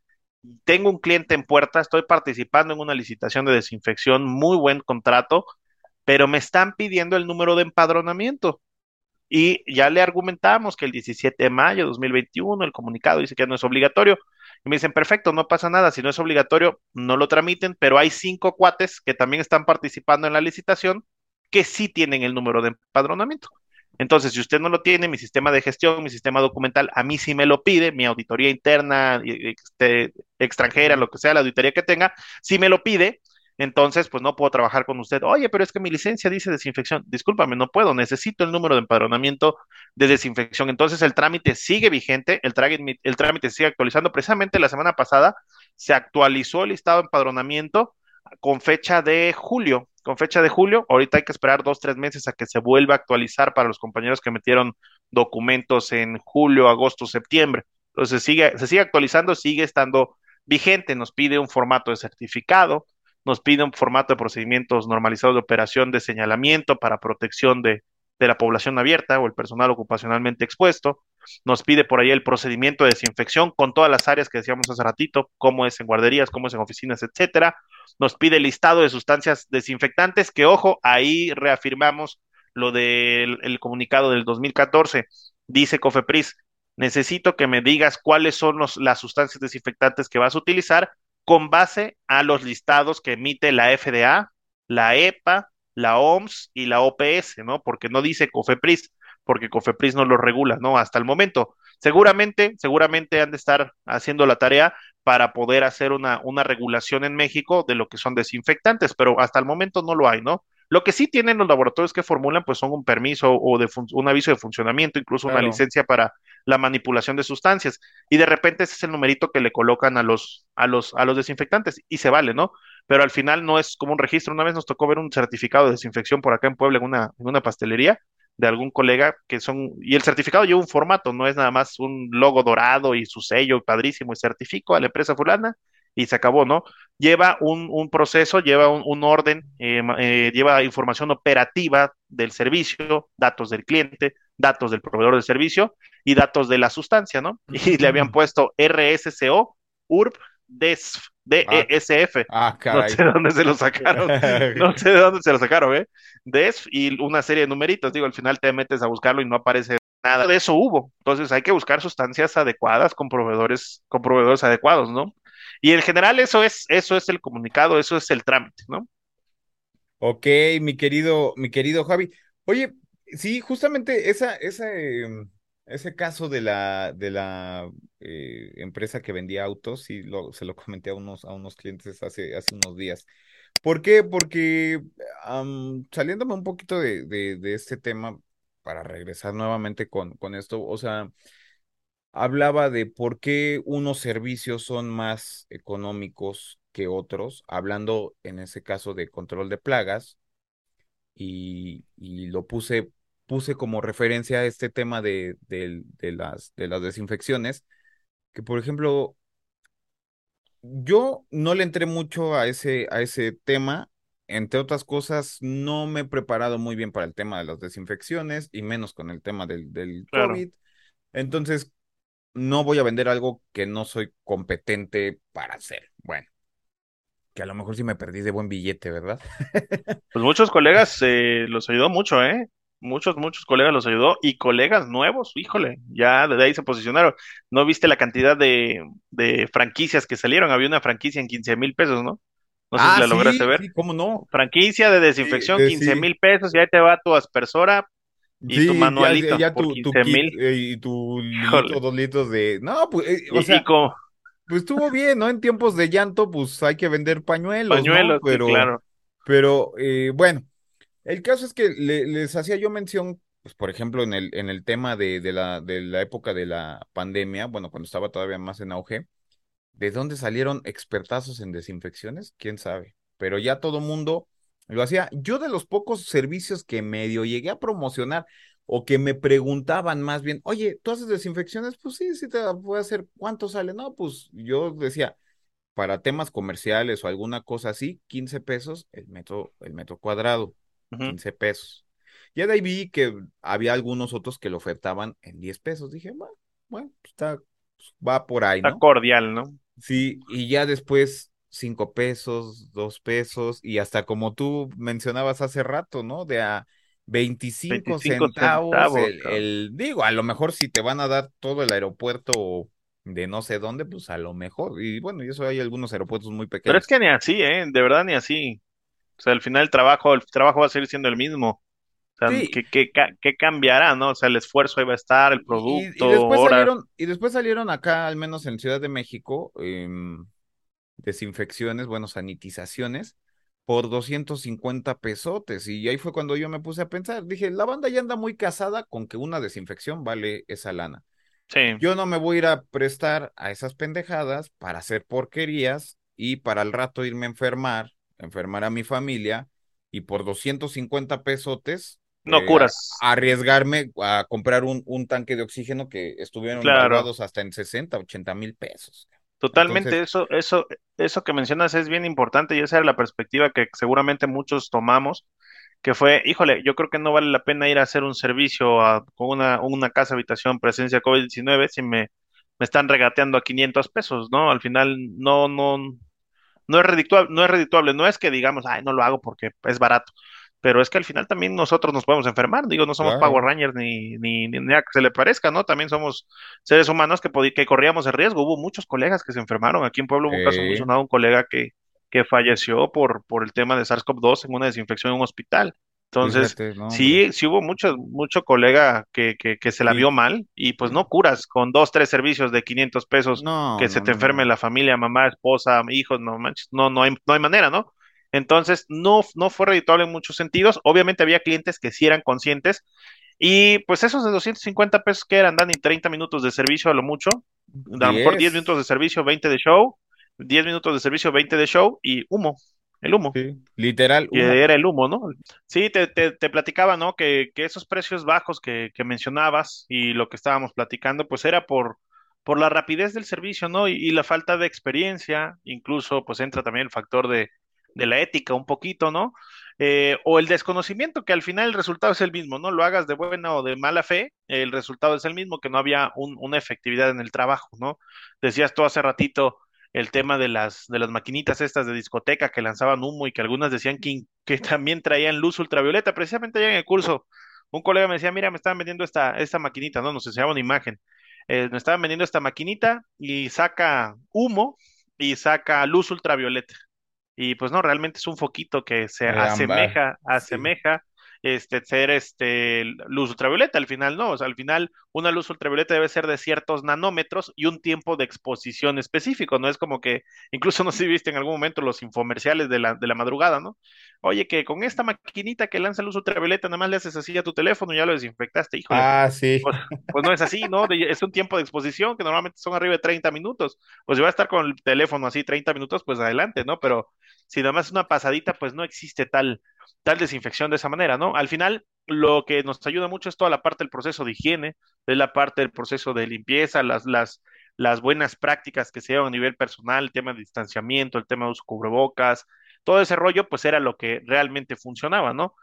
tengo un cliente en puerta, estoy participando en una licitación de desinfección, muy buen contrato, pero me están pidiendo el número de empadronamiento. Y ya le argumentamos que el 17 de mayo de 2021 el comunicado dice que no es obligatorio. Y me dicen, perfecto, no pasa nada, si no es obligatorio, no lo tramiten, pero hay cinco cuates que también están participando en la licitación que sí tienen el número de empadronamiento. Entonces, si usted no lo tiene, mi sistema de gestión, mi sistema documental, a mí sí me lo pide, mi auditoría interna, este, extranjera, lo que sea, la auditoría que tenga, sí me lo pide, entonces pues no puedo trabajar con usted. Oye, pero es que mi licencia dice desinfección. Discúlpame, no puedo, necesito el número de empadronamiento de desinfección. Entonces el trámite sigue vigente, el trámite, el trámite sigue actualizando. Precisamente la semana pasada se actualizó el listado de empadronamiento con fecha de julio, con fecha de julio. Ahorita hay que esperar dos, tres meses a que se vuelva a actualizar para los compañeros que metieron documentos en julio, agosto, septiembre. Entonces sigue, se sigue actualizando, sigue estando vigente. Nos pide un formato de certificado, nos pide un formato de procedimientos normalizados de operación de señalamiento para protección de, de la población abierta o el personal ocupacionalmente expuesto. Nos pide por ahí el procedimiento de desinfección con todas las áreas que decíamos hace ratito, cómo es en guarderías, cómo es en oficinas, etcétera. Nos pide el listado de sustancias desinfectantes, que ojo, ahí reafirmamos lo del el comunicado del 2014. Dice Cofepris, necesito que me digas cuáles son los, las sustancias desinfectantes que vas a utilizar con base a los listados que emite la FDA, la EPA, la OMS y la OPS, ¿no? Porque no dice COFEPRIS, porque COFEPRIS no lo regula, ¿no? Hasta el momento. Seguramente, seguramente han de estar haciendo la tarea para poder hacer una, una regulación en México de lo que son desinfectantes, pero hasta el momento no lo hay, ¿no? Lo que sí tienen los laboratorios que formulan, pues son un permiso o de un aviso de funcionamiento, incluso una licencia para la manipulación de sustancias. Y de repente ese es el numerito que le colocan a los, a los, a los desinfectantes y se vale, ¿no? Pero al final no es como un registro. Una vez nos tocó ver un certificado de desinfección por acá en Puebla, en una, en una pastelería de algún colega que son, y el certificado lleva un formato, no es nada más un logo dorado y su sello padrísimo y certifico a la empresa fulana y se acabó, ¿no? Lleva un, un proceso, lleva un, un orden, eh, eh, lleva información operativa del servicio, datos del cliente, datos del proveedor del servicio y datos de la sustancia, ¿no? Y le habían puesto RSCO, URP, DESF, DESF. Ah, caray. No sé de dónde se lo sacaron. no sé de dónde se lo sacaron, ¿eh? DESF y una serie de numeritos. Digo, al final te metes a buscarlo y no aparece nada de eso hubo. Entonces hay que buscar sustancias adecuadas con proveedores, con proveedores adecuados, ¿no? Y en general eso es, eso es el comunicado, eso es el trámite, ¿no? Ok, mi querido, mi querido Javi. Oye, sí, justamente em, ese caso de la, de la eh, empresa que vendía autos, sí, lo, se lo comenté a unos, a unos clientes hace, hace unos días. ¿Por qué? Porque saliéndome un poquito de, de, de, este tema, para regresar nuevamente con, con esto, o sea, hablaba de por qué unos servicios son más económicos que otros, hablando en ese caso de control de plagas, y, y lo puse, puse como referencia a este tema de, de, de, las, de las desinfecciones, que por ejemplo, yo no le entré mucho a ese, a ese tema, entre otras cosas, no me he preparado muy bien para el tema de las desinfecciones y menos con el tema del, del COVID. Entonces, no voy a vender algo que no soy competente para hacer. Bueno, que a lo mejor sí me perdí de buen billete, ¿verdad? pues muchos colegas eh, los ayudó mucho, ¿eh? Muchos, muchos colegas los ayudó y colegas nuevos, híjole, ya de ahí se posicionaron. ¿No viste la cantidad de, de franquicias que salieron? Había una franquicia en 15 mil pesos, ¿no? No sé si ah, la lograste ver. Sí, ¿Cómo no? Franquicia de desinfección, 15 mil pesos, y ahí te va tu aspersora, y tu manualito ya, tu, mil. Eh, y tu litro, dos litros de. No, pues, eh, o sea, pues estuvo bien, ¿no? En tiempos de llanto, pues hay que vender pañuelos. Pañuelos, pero, claro. Pero, eh, bueno, el caso es que les hacía yo mención, pues, por ejemplo, en el, en el tema de, de, la, de la época de la pandemia, bueno, cuando estaba todavía más en auge, ¿de dónde salieron expertazos en desinfecciones? ¿Quién sabe? Pero ya todo mundo lo hacía. Yo de los pocos servicios que medio llegué a promocionar o que me preguntaban más bien, oye, ¿tú haces desinfecciones? Pues sí, sí te voy a hacer. ¿Cuánto sale? No, pues yo decía, para temas comerciales o alguna cosa así, 15 pesos el metro, el metro cuadrado, 15 pesos. Ya de ahí vi que había algunos otros que lo ofertaban en 10 pesos. Dije, bueno, bueno, pues está, pues va por ahí, ¿no? Está cordial, ¿no? Sí, y ya después cinco pesos, dos pesos, y hasta como tú mencionabas hace rato, ¿no? De a 25, centavos, el, digo, a lo mejor si te van a dar todo el aeropuerto de no sé dónde, pues a lo mejor, y bueno, y eso hay algunos aeropuertos muy pequeños. Pero es que ni así, ¿eh? De verdad ni así. O sea, al final el trabajo, el trabajo va a seguir siendo el mismo. O sea, ¿qué, cambiará, no? O sea, el esfuerzo ahí va a estar, el producto. Y, después, salieron, y después salieron acá, al menos en Ciudad de México, eh, desinfecciones, bueno, sanitizaciones, por 250 pesotes. Y ahí fue cuando yo me puse a pensar, dije, la banda ya anda muy casada con que una desinfección vale esa lana. Sí. Yo no me voy a ir a prestar a esas pendejadas para hacer porquerías y para el rato irme a enfermar, enfermar a mi familia y por 250 pesotes no eh, curas. arriesgarme a comprar un, un, tanque de oxígeno que estuvieron claro. hasta en 60, 80 mil pesos. Totalmente, Entonces, eso, eso, eso que mencionas es bien importante y esa era la perspectiva que seguramente muchos tomamos, que fue, híjole, yo creo que no vale la pena ir a hacer un servicio a, con una, una casa habitación presencia COVID-19 si me, me están regateando a 500 pesos, ¿no? Al final no, no, no es redituable, no es redituable, no es que digamos, ay, no lo hago porque es barato, pero es que al final también nosotros nos podemos enfermar, digo, no somos Claro. Power Rangers ni, ni, ni nada que se le parezca, ¿no? También somos seres humanos que, que corríamos el riesgo. Hubo muchos colegas que se enfermaron. Aquí en Pueblo hubo un caso muy sonado, un colega que, que falleció por, por el tema de SARS-CoV-2 en una desinfección en un hospital. Entonces, fíjate, no, sí, sí hubo mucho, mucho colega que, que, que se la vio mal y pues no curas con dos, tres servicios de 500 pesos no, que se te enferme la familia, mamá, esposa, hijos, no manches, no, no hay, no hay manera, ¿no? Entonces, no, no fue redituable en muchos sentidos. Obviamente había clientes que sí eran conscientes y pues esos de 250 pesos que eran, Dani, 30 minutos de servicio a lo mucho, a lo mejor 10 minutos de servicio, 20 de show, 10 minutos de servicio, 20 de show y humo, el humo. sí, literal, Y era el humo, ¿no? Sí, te, te, te platicaba, ¿no? Que, que esos precios bajos que, que mencionabas y lo que estábamos platicando, pues era por, por la rapidez del servicio, ¿no? Y, y la falta de experiencia, incluso pues entra también el factor de, de la ética un poquito, ¿no? Eh, o el desconocimiento, que al final el resultado es el mismo, ¿no? Lo hagas de buena o de mala fe, el resultado es el mismo, que no había un- una efectividad en el trabajo, ¿no? Decías tú hace ratito el tema de las, de las maquinitas estas de discoteca que lanzaban humo y que algunas decían que, que también traían luz ultravioleta. Precisamente allá en el curso, un colega me decía, mira, me estaban vendiendo esta, esta maquinita, ¿no? Nos enseñaba una imagen. Eh, me estaban vendiendo esta maquinita y saca humo y saca luz ultravioleta. Y pues no, realmente es un foquito que se asemeja, asemeja este, ser este, luz ultravioleta. Al final no, o sea, al final una luz ultravioleta debe ser de ciertos nanómetros y un tiempo de exposición específico, no es como que, incluso no sé si viste en algún momento los infomerciales de la, de la madrugada, ¿no? Oye, que con esta maquinita que lanza luz ultravioleta, nada más le haces así a tu teléfono y ya lo desinfectaste, pues, Ah, sí. pues, pues no es así, ¿no? De- es un tiempo de exposición que normalmente son arriba de 30 minutos. Pues si va a estar con el teléfono así 30 minutos, pues adelante, ¿no? Pero si nada más es una pasadita, pues no existe tal, tal desinfección de esa manera, ¿no? Al final, lo que nos ayuda mucho es toda la parte del proceso de higiene, es la parte del proceso de limpieza, las, las, las buenas prácticas que se llevan a nivel personal, el tema de distanciamiento, el tema de de cubrebocas, todo ese rollo, pues era lo que realmente funcionaba, ¿no?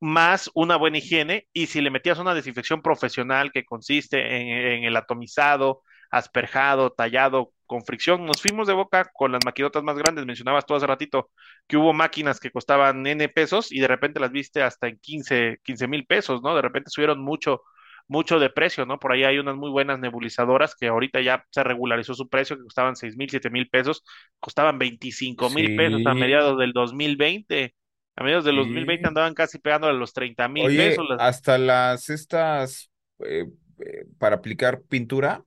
Más una buena higiene y si le metías una desinfección profesional que consiste en, en el atomizado, asperjado, tallado con fricción, nos fuimos de boca con las maquinotas más grandes, mencionabas tú hace ratito que hubo máquinas que costaban N pesos y de repente las viste hasta en 15 mil pesos, ¿no? De repente subieron mucho, mucho de precio, ¿no? Por ahí hay unas muy buenas nebulizadoras que ahorita ya se regularizó su precio, que costaban 6 mil, 7 mil pesos, costaban 25 mil pesos a mediados del 2020. A mediados del 2020 sí. andaban casi pegando a los 30 mil pesos. Las... hasta las estas eh, eh, para aplicar pintura,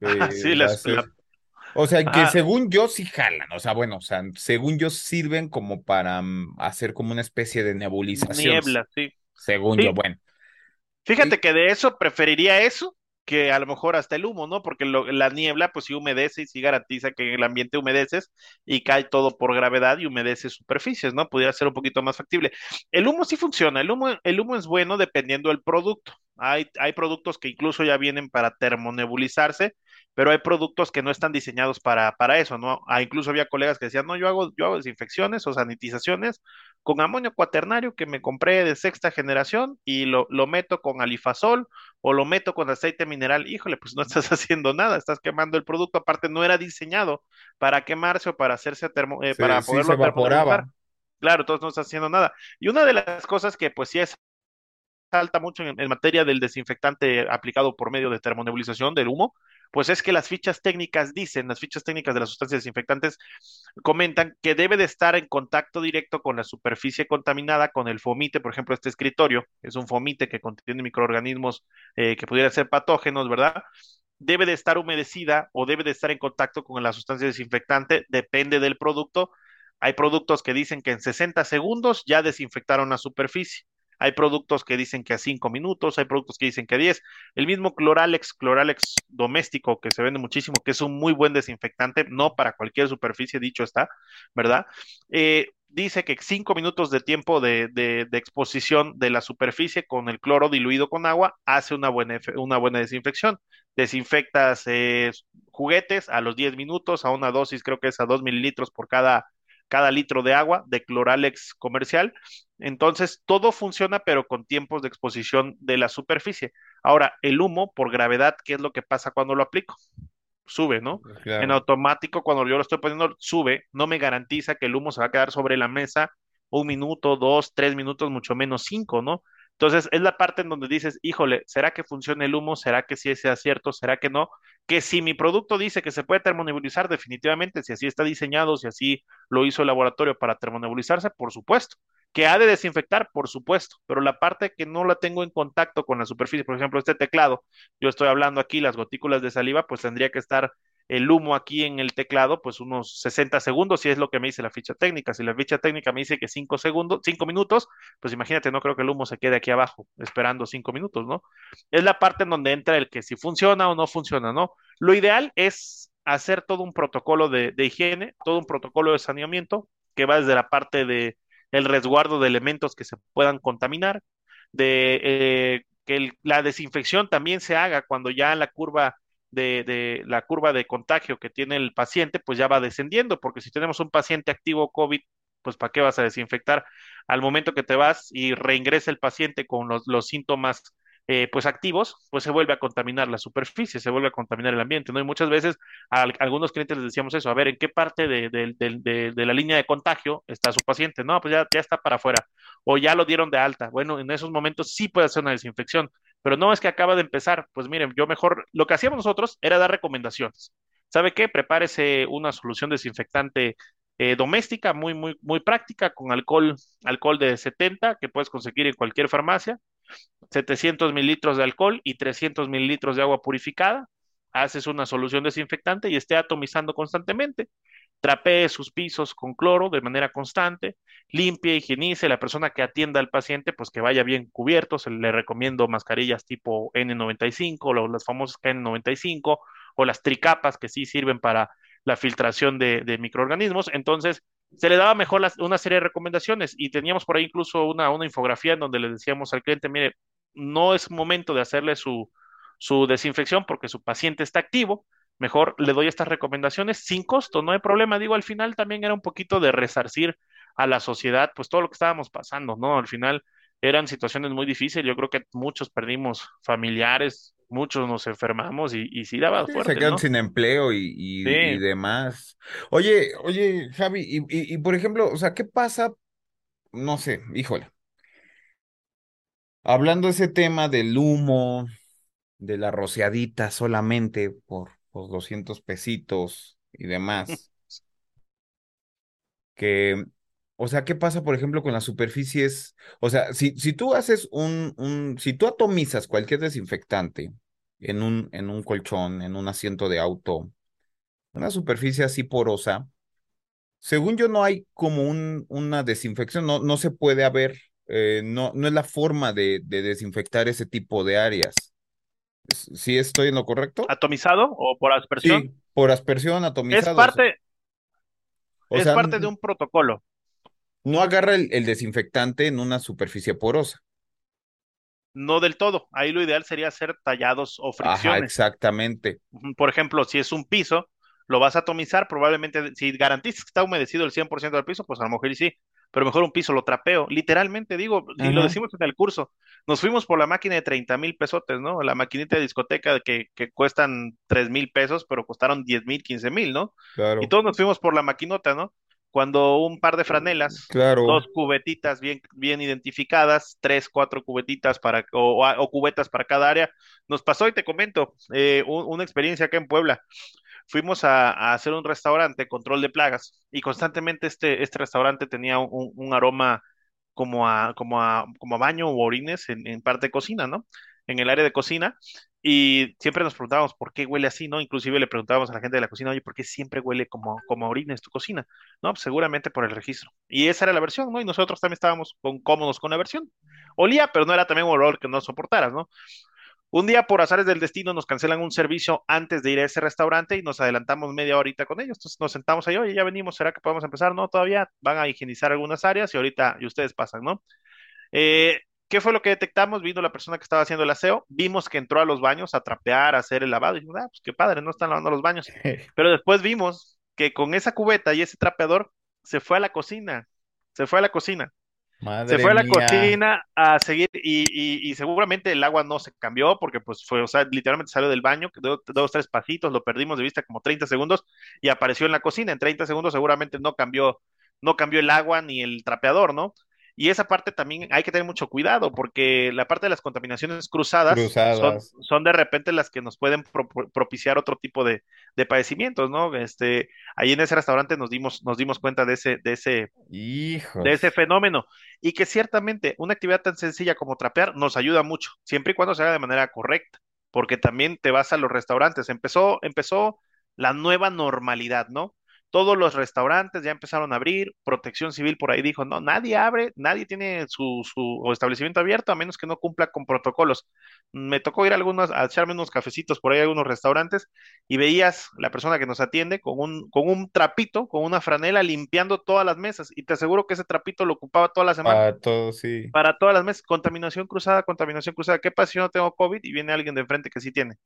Ah, eh, sí, las, o sea, que ah, según yo sí jalan, o sea, bueno, o sea, según yo sirven como para mm, hacer como una especie de nebulización, niebla, sí. según yo, bueno. Y, Fíjate que de eso preferiría eso que a lo mejor hasta el humo, ¿no? Porque lo- la niebla, pues sí humedece y sí garantiza que el ambiente humedeces y cae todo por gravedad y humedece superficies, ¿no? Pudiera ser un poquito más factible. El humo sí funciona, el humo, el humo es bueno dependiendo del producto. Hay, hay productos que incluso ya vienen para termonebulizarse, pero hay productos que no están diseñados para, para eso, ¿no? Ah, incluso había colegas que decían, no, yo hago, yo hago desinfecciones o sanitizaciones con amonio cuaternario que me compré de sexta generación y lo, lo meto con alifazol o lo meto con aceite mineral, híjole, pues no estás haciendo nada, estás quemando el producto, aparte no era diseñado para quemarse o para hacerse termo, eh, se, para sí se poderlo evaporaba. Claro, entonces no estás haciendo nada. Y una de las cosas que pues sí es alta mucho en, en materia del desinfectante aplicado por medio de termonebulización del humo, pues es que las fichas técnicas dicen, las fichas técnicas de las sustancias desinfectantes comentan que debe de estar en contacto directo con la superficie contaminada, con el fomite, por ejemplo, este escritorio es un fomite que contiene microorganismos eh, que pudieran ser patógenos, ¿verdad? Debe de estar humedecida o debe de estar en contacto con la sustancia desinfectante, depende del producto, Hay productos que dicen que en 60 segundos ya desinfectaron la superficie. Hay productos que dicen que a 5 minutos, hay productos que dicen que a 10. El mismo Cloralex, Cloralex doméstico, que se vende muchísimo, que es un muy buen desinfectante, no para cualquier superficie, dicho está, ¿verdad? Eh, dice que 5 minutos de tiempo de, de, de, exposición de la superficie con el cloro diluido con agua hace una buena, una buena desinfección. Desinfectas eh, juguetes a los 10 minutos, a una dosis, creo que es a 2 mililitros por cada cada litro de agua de Cloralex comercial. Entonces, todo funciona, pero con tiempos de exposición de la superficie. Ahora, el humo, por gravedad, ¿qué es lo que pasa cuando lo aplico? Sube, ¿no? Claro. En automático, cuando yo lo estoy poniendo, sube, no me garantiza que el humo se va a quedar sobre la mesa un minuto, dos, tres minutos, mucho menos cinco, ¿no? Entonces, es la parte en donde dices, híjole, ¿será que funciona el humo? ¿Será que sí sea cierto? ¿Será que no? Que si mi producto dice que se puede termonebulizar, definitivamente, si así está diseñado, si así lo hizo el laboratorio para termonebulizarse, por supuesto. Que ha de desinfectar, por supuesto, pero la parte que no la tengo en contacto con la superficie, por ejemplo, este teclado, yo estoy hablando aquí, las gotículas de saliva, pues tendría que estar el humo aquí en el teclado, pues unos 60 segundos, si es lo que me dice la ficha técnica. Si la ficha técnica me dice que 5 segundos, 5 minutos, pues imagínate, no creo que el humo se quede aquí abajo esperando 5 minutos, ¿no? Es la parte en donde entra el que si funciona o no funciona, ¿no? Lo ideal es hacer todo un protocolo de higiene, todo un protocolo de saneamiento que va desde la parte de el resguardo de elementos que se puedan contaminar, de eh, que la desinfección también se haga cuando ya la curva de, de, la curva de contagio que tiene el paciente, pues ya va descendiendo, porque si tenemos un paciente activo COVID, pues ¿para qué vas a desinfectar? Al momento que te vas y reingresa el paciente con los síntomas eh, pues activos, pues se vuelve a contaminar la superficie, se vuelve a contaminar el ambiente, ¿no? Y muchas veces a, algunos clientes les decíamos eso, a ver, ¿en qué parte de, de, la línea de contagio está su paciente? No, pues ya, ya está para afuera, o ya lo dieron de alta. Bueno, en esos momentos sí puede hacer una desinfección, pero no es que acaba de empezar, pues miren, yo mejor, lo que hacíamos nosotros era dar recomendaciones. ¿Sabe qué? Prepárese una solución desinfectante eh, doméstica, muy, muy, muy práctica, con alcohol, alcohol de 70 que puedes conseguir en cualquier farmacia, 700 mililitros de alcohol y 300 mililitros de agua purificada. Haces una solución desinfectante y esté atomizando constantemente. Trapee sus pisos con cloro de manera constante, limpie, higienice. La persona que atienda al paciente, pues que vaya bien cubierto. Se le recomiendo mascarillas tipo N95 o las famosas N95 o las tricapas que sí sirven para la filtración de microorganismos. Entonces, se le daba mejor las, una serie de recomendaciones y teníamos por ahí incluso una, una infografía en donde le decíamos al cliente, mire, no es momento de hacerle su, su desinfección porque su paciente está activo, mejor le doy estas recomendaciones sin costo, no hay problema. Digo, al final también era un poquito de resarcir a la sociedad, pues todo lo que estábamos pasando, ¿no? Al final eran situaciones muy difíciles, yo creo que muchos perdimos familiares, muchos nos enfermamos y, y sí daba Sí, fuerte, se quedan ¿no? sin empleo y, y, demás. Oye, oye, Javi, y, y, por ejemplo, o sea, ¿qué pasa? No sé, híjole, hablando de ese tema del humo, de la rociadita solamente por, por 200 pesitos y demás, que, o sea, ¿qué pasa, por ejemplo, con las superficies? O sea, si, si tú haces un, un, si tú atomizas cualquier desinfectante en un, en un colchón, en un asiento de auto, una superficie así porosa, según yo no hay como un, una desinfección, no, no se puede haber, eh, no, no es la forma de, de desinfectar ese tipo de áreas. ¿Sí estoy en lo correcto? atomizado o por aspersión, Sí, por aspersión, es atomizados. parte, O es parte de un protocolo. No agarra el, el desinfectante en una superficie porosa. No del todo. Ahí lo ideal sería hacer tallados o Ajá, fricciones. exactamente. Ujú, Por ejemplo, si es un piso, lo vas a atomizar, probablemente si garantizas que está humedecido el 100% del piso, pues a lo mejor y sí, pero mejor un piso lo trapeo. Literalmente digo, y lo Ajá, decimos en el curso, nos fuimos por la máquina de 30 mil pesotes, ¿no? La maquinita de discoteca que, que cuestan 3 mil pesos, pero costaron 10 mil, 15 mil, ¿no? Y claro, todos nos fuimos por la maquinota, ¿no? Cuando un par de franelas, claro. dos cubetitas bien, bien identificadas, tres, cuatro cubetitas para, o, o cubetas para cada área, nos pasó y te comento, eh, un- una experiencia acá en Puebla. Fuimos a, a hacer un restaurante, control de plagas, y constantemente este, este restaurante tenía un, un aroma como a, como a, como a baño o orines en, en parte de cocina, ¿no? En el área de cocina. Y siempre nos preguntábamos por qué huele así, ¿no? Inclusive le preguntábamos a la gente de la cocina, oye, ¿por qué siempre huele como, como a orines tu cocina? No, pues seguramente por el registro. Y esa era la versión, ¿no? Y nosotros también estábamos con, cómodos con la versión. Olía, pero no era también un olor que no soportaras, ¿no? Un día, por azares del destino, nos cancelan un servicio antes de ir a ese restaurante y nos adelantamos media horita con ellos. Entonces nos sentamos ahí, oye, ya venimos, ¿será que podemos empezar? No, todavía van a higienizar algunas áreas y ahorita y ustedes pasan, ¿no? Eh, ¿Qué fue lo que detectamos? Vino la persona que estaba haciendo el aseo, vimos que entró a los baños a trapear, a hacer el lavado, y dijimos, ah, pues qué padre, no están lavando los baños. Pero después vimos que con esa cubeta y ese trapeador se fue a la cocina, se fue a la cocina. Se Madre fue a la cocina a seguir y, y- y seguramente el agua no se cambió porque pues fue, o sea, literalmente salió del baño, dio dos, tres pasitos, lo perdimos de vista como 30 segundos y apareció en la cocina. En 30 segundos seguramente no cambió, no cambió el agua ni el trapeador, ¿no? Y esa parte también hay que tener mucho cuidado porque la parte de las contaminaciones cruzadas son, Cruzadas. son de repente las que nos pueden pro- propiciar otro tipo de, de padecimientos, ¿no? Este, ahí en ese restaurante nos dimos, nos dimos cuenta de ese, de ese, de ese fenómeno y que ciertamente una actividad tan sencilla como trapear nos ayuda mucho, siempre y cuando se haga de manera correcta, porque también te vas a los restaurantes. Empezó, empezó la nueva normalidad, ¿no? Todos los restaurantes ya empezaron a abrir, Protección Civil por ahí dijo, no, nadie abre, nadie tiene su, su establecimiento abierto a menos que no cumpla con protocolos. Me tocó ir a algunos, a echarme unos cafecitos por ahí a algunos restaurantes y veías la persona que nos atiende con un, con un trapito, con una franela limpiando todas las mesas y te aseguro que ese trapito lo ocupaba toda la semana Para todo, sí. para todas las mesas. Contaminación cruzada, contaminación cruzada. ¿Qué pasa si yo no tengo COVID y viene alguien de enfrente que sí tiene?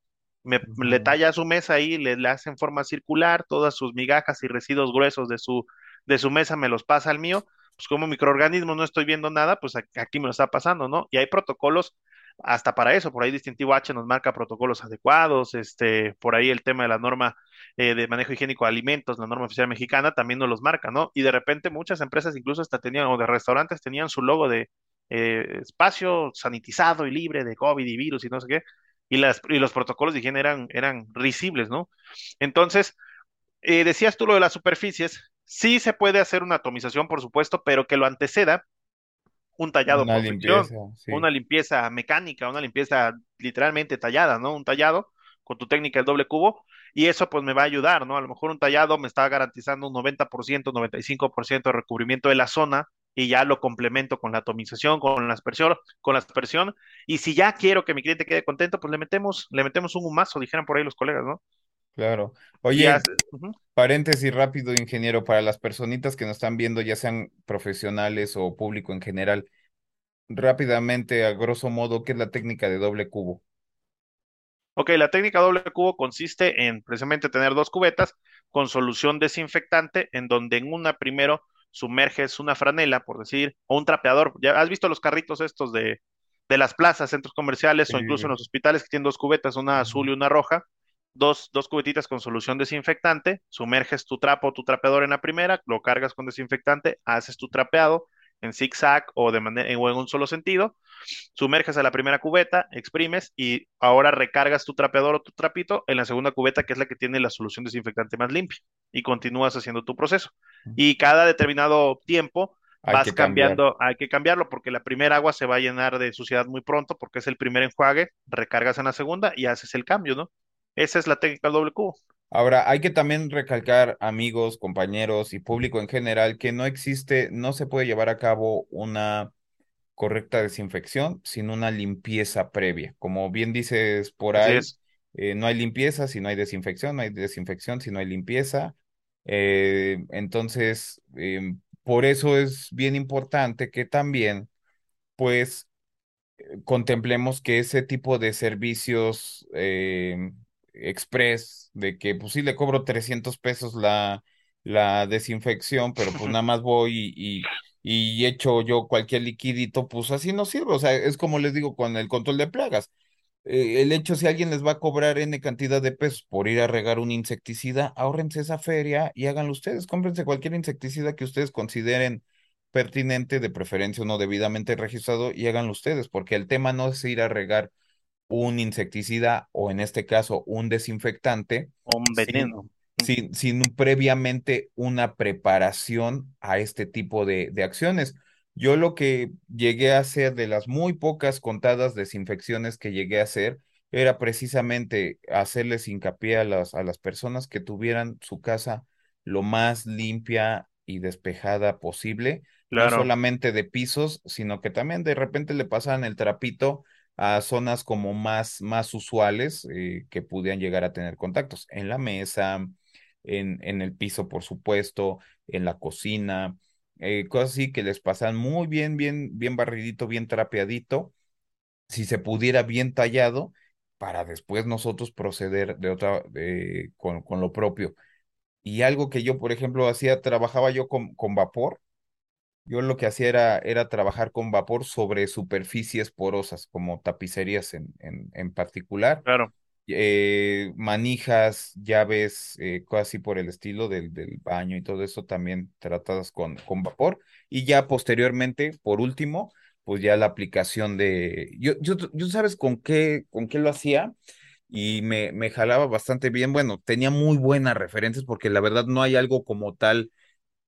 Me, le talla su mesa ahí, le, le hace en forma circular, todas sus migajas y residuos gruesos de su, de su mesa me los pasa al mío. Pues como microorganismo no estoy viendo nada, pues aquí aquí me lo está pasando, ¿no? Y hay protocolos hasta para eso, por ahí Distintivo H nos marca protocolos adecuados, este, por ahí el tema de la norma eh, de manejo higiénico de alimentos, la norma oficial mexicana, también nos los marca, ¿no? Y de repente muchas empresas incluso hasta tenían, o de restaurantes tenían su logo de eh, espacio sanitizado y libre de COVID y virus y no sé qué, y, las, y los protocolos de higiene eran, eran risibles, ¿no? Entonces, eh, decías tú lo de las superficies, sí se puede hacer una atomización, por supuesto, pero que lo anteceda un tallado Una sección, limpieza, sí. una limpieza mecánica, una limpieza literalmente tallada, ¿no? Un tallado con tu técnica del doble cubo y eso pues me va a ayudar, ¿no? A lo mejor un tallado me está garantizando un 90%, 95% de recubrimiento de la zona y ya lo complemento con la atomización, con la aspersión, con la aspersión y si ya quiero que mi cliente quede contento, pues le metemos, le metemos un humazo, dijeran por ahí los colegas, ¿no? Claro. Oye, hace, paréntesis rápido, ingeniero, para las personitas que nos están viendo, ya sean profesionales o público en general, rápidamente, a grosso modo, ¿qué es la técnica de doble cubo? Ok, la técnica doble cubo consiste en precisamente tener dos cubetas con solución desinfectante, en donde en una primero sumerges una franela, por decir, o un trapeador. ¿Ya has visto los carritos estos de, de las plazas, centros comerciales o incluso en los hospitales que tienen dos cubetas, una azul y una roja? Dos, dos cubetitas con solución desinfectante, sumerges tu trapo o tu trapeador en la primera, lo cargas con desinfectante, haces tu trapeado en zigzag o de manera o en un solo sentido sumerges a la primera cubeta, exprimes y ahora recargas tu trapeador o tu trapito en la segunda cubeta, que es la que tiene la solución desinfectante más limpia, y continúas haciendo tu proceso. Y cada determinado tiempo Hay vas cambiar. cambiando, hay que cambiarlo porque la primera agua se va a llenar de suciedad muy pronto porque es el primer enjuague, recargas en la segunda y haces el cambio, ¿no? Esa es la técnica del doble cubo. Ahora, hay que también recalcar, amigos, compañeros y público en general, que no existe, no se puede llevar a cabo una correcta desinfección sin una limpieza previa. Como bien dices por ahí, eh, no hay limpieza si no hay desinfección, no hay desinfección si no hay limpieza. Eh, entonces, em, por eso es bien importante que también, pues, contemplemos que ese tipo de servicios eh, express, de que pues sí le cobro 300 pesos la, la desinfección, pero pues nada más voy y, y, y echo yo cualquier liquidito, pues así no sirve. O sea, es como les digo con el control de plagas. Eh, el hecho, si alguien les va a cobrar N cantidad de pesos por ir a regar un insecticida, ahórrense esa feria y háganlo ustedes. Cómprense cualquier insecticida que ustedes consideren pertinente, de preferencia o no debidamente registrado, y háganlo ustedes, porque el tema no es ir a regar un insecticida o en este caso un desinfectante Un sin, veneno. sin, sin previamente una preparación a este tipo de, de acciones. Yo lo que llegué a hacer de las muy pocas contadas desinfecciones que llegué a hacer era precisamente hacerles hincapié a las, a las personas que tuvieran su casa lo más limpia y despejada posible, no solamente de pisos, sino que también de repente le pasaban el trapito a zonas como más, más usuales eh, que pudieran llegar a tener contactos, en la mesa, en, en el piso, por supuesto, en la cocina, eh, cosas así que les pasan muy bien, bien, bien barridito, bien trapeadito, si se pudiera bien tallado, para después nosotros proceder de otra, de, con, con lo propio. Y algo que yo, por ejemplo, hacía, trabajaba yo con, con vapor. Yo lo que hacía era, era trabajar con vapor sobre superficies porosas, como tapicerías en, en, en particular, claro. eh, manijas, llaves, eh, cosas así por el estilo del, del baño y todo eso también tratadas con, con vapor. Y ya posteriormente, por último, pues ya la aplicación de... Yo, yo, yo ¿sabes con qué, con qué lo hacía? y me, me jalaba bastante bien. Bueno, tenía muy buenas referencias porque la verdad no hay algo como tal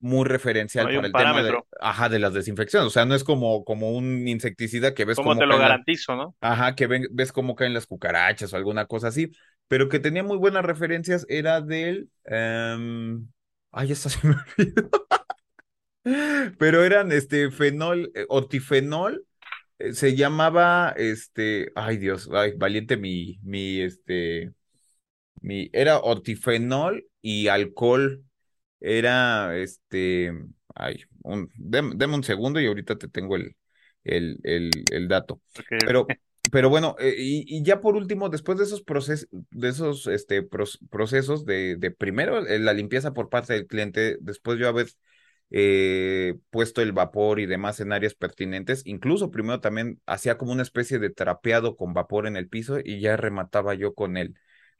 muy referencial para el tema de, ajá, de las desinfecciones. O sea, no es como, como un insecticida que ves ¿Cómo cómo te lo garantizo, no? ajá, que ven- ves cómo caen las cucarachas o alguna cosa así, pero que tenía muy buenas referencias era del, em, ay, esa se me olvidó, pero eran este fenol, eh, ortifenol, eh, se llamaba, este, ay Dios, ay, valiente mi, mi, este, mi, era ortifenol y alcohol. Era este. Ay, un, dem- deme un segundo y ahorita te tengo el, el, el, el dato. Pero, pero bueno, eh, y, y ya por último, después de esos procesos, de esos este, pros- procesos de, de primero eh, la limpieza por parte del cliente, después yo haber eh, puesto el vapor y demás en áreas pertinentes, incluso primero también hacía como una especie de trapeado con vapor en el piso y ya remataba yo con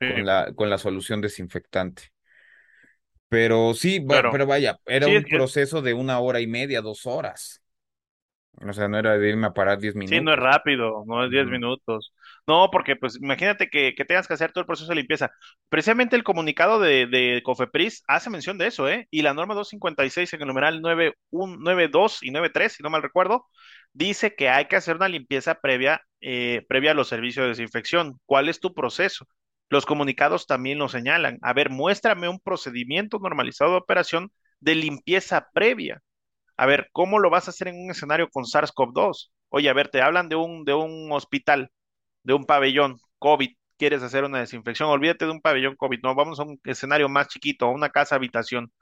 sí, con la, con la solución desinfectante. Pero sí, claro. pero vaya, era Sí, un proceso de una hora y media, dos horas. O sea, no era de irme a parar diez Sí, no es minutos. rápido, no es 10 Ujú. minutos. No, porque pues imagínate que, que tengas que hacer todo el proceso de limpieza. Precisamente el comunicado de, de Cofepris hace mención de eso, ¿eh? Y la norma 256 en el numeral 91 92 y 93, si no mal recuerdo, dice que hay que hacer una limpieza previa, eh, previa a los servicios de desinfección. ¿Cuál es tu proceso? Los comunicados también lo señalan. A ver, muéstrame un procedimiento normalizado de operación de limpieza previa. A ver, ¿cómo lo vas a hacer en un escenario con SARS-CoV-2? Oye, a ver, te hablan de un, de un hospital, de un pabellón COVID, quieres hacer una desinfección, olvídate de un pabellón COVID, no, vamos a un escenario más chiquito, a una casa habitación.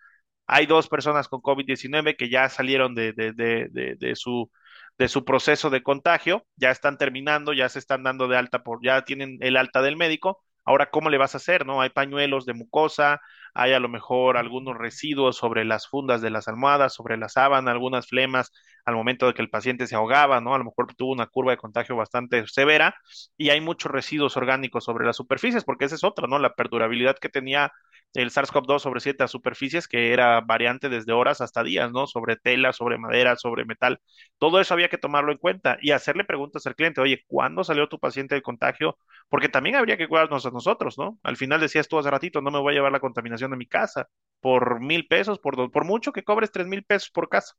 Hay dos personas con COVID-19 que ya salieron de, de, de, de, su, de su proceso de contagio, ya están terminando, ya se están dando de alta por, ya tienen el alta del médico. Ahora, ¿cómo le vas a hacer? ¿No? Hay pañuelos de mucosa, hay a lo mejor algunos residuos sobre las fundas de las almohadas, sobre la sábana, algunas flemas al momento de que el paciente se ahogaba, ¿no? A lo mejor tuvo una curva de contagio bastante severa y hay muchos residuos orgánicos sobre las superficies, porque esa es otra, ¿no? La perdurabilidad que tenía el SARS-CoV-2 sobre ciertas superficies, que era variante desde horas hasta días, ¿no? Sobre tela, sobre madera, sobre metal. Todo eso había que tomarlo en cuenta y hacerle preguntas al cliente, oye, ¿cuándo salió tu paciente del contagio? Porque también habría que cuidarnos a nosotros, ¿no? Al final decías tú hace ratito, no me voy a llevar la contaminación de mi casa por mil pesos, por, do- por mucho que cobres tres mil pesos por casa.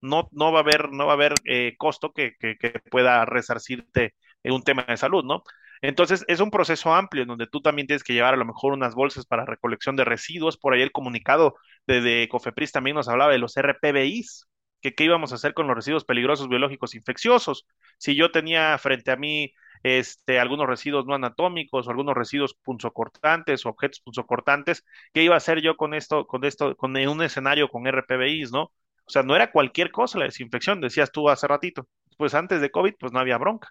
No, no va a haber, no va a haber eh, costo que, que, que pueda resarcirte en un tema de salud, ¿no? Entonces, es un proceso amplio en donde tú también tienes que llevar a lo mejor unas bolsas para recolección de residuos. Por ahí el comunicado de, de Cofepris también nos hablaba de los RPBIs, que qué íbamos a hacer con los residuos peligrosos biológicos infecciosos. Si yo tenía frente a mí este, algunos residuos no anatómicos o algunos residuos punzocortantes o objetos punzocortantes, ¿qué iba a hacer yo con esto, con esto, con un escenario con RPBIs, ¿no? O sea, no era cualquier cosa la desinfección, decías tú hace ratito. Pues antes de COVID, pues no había bronca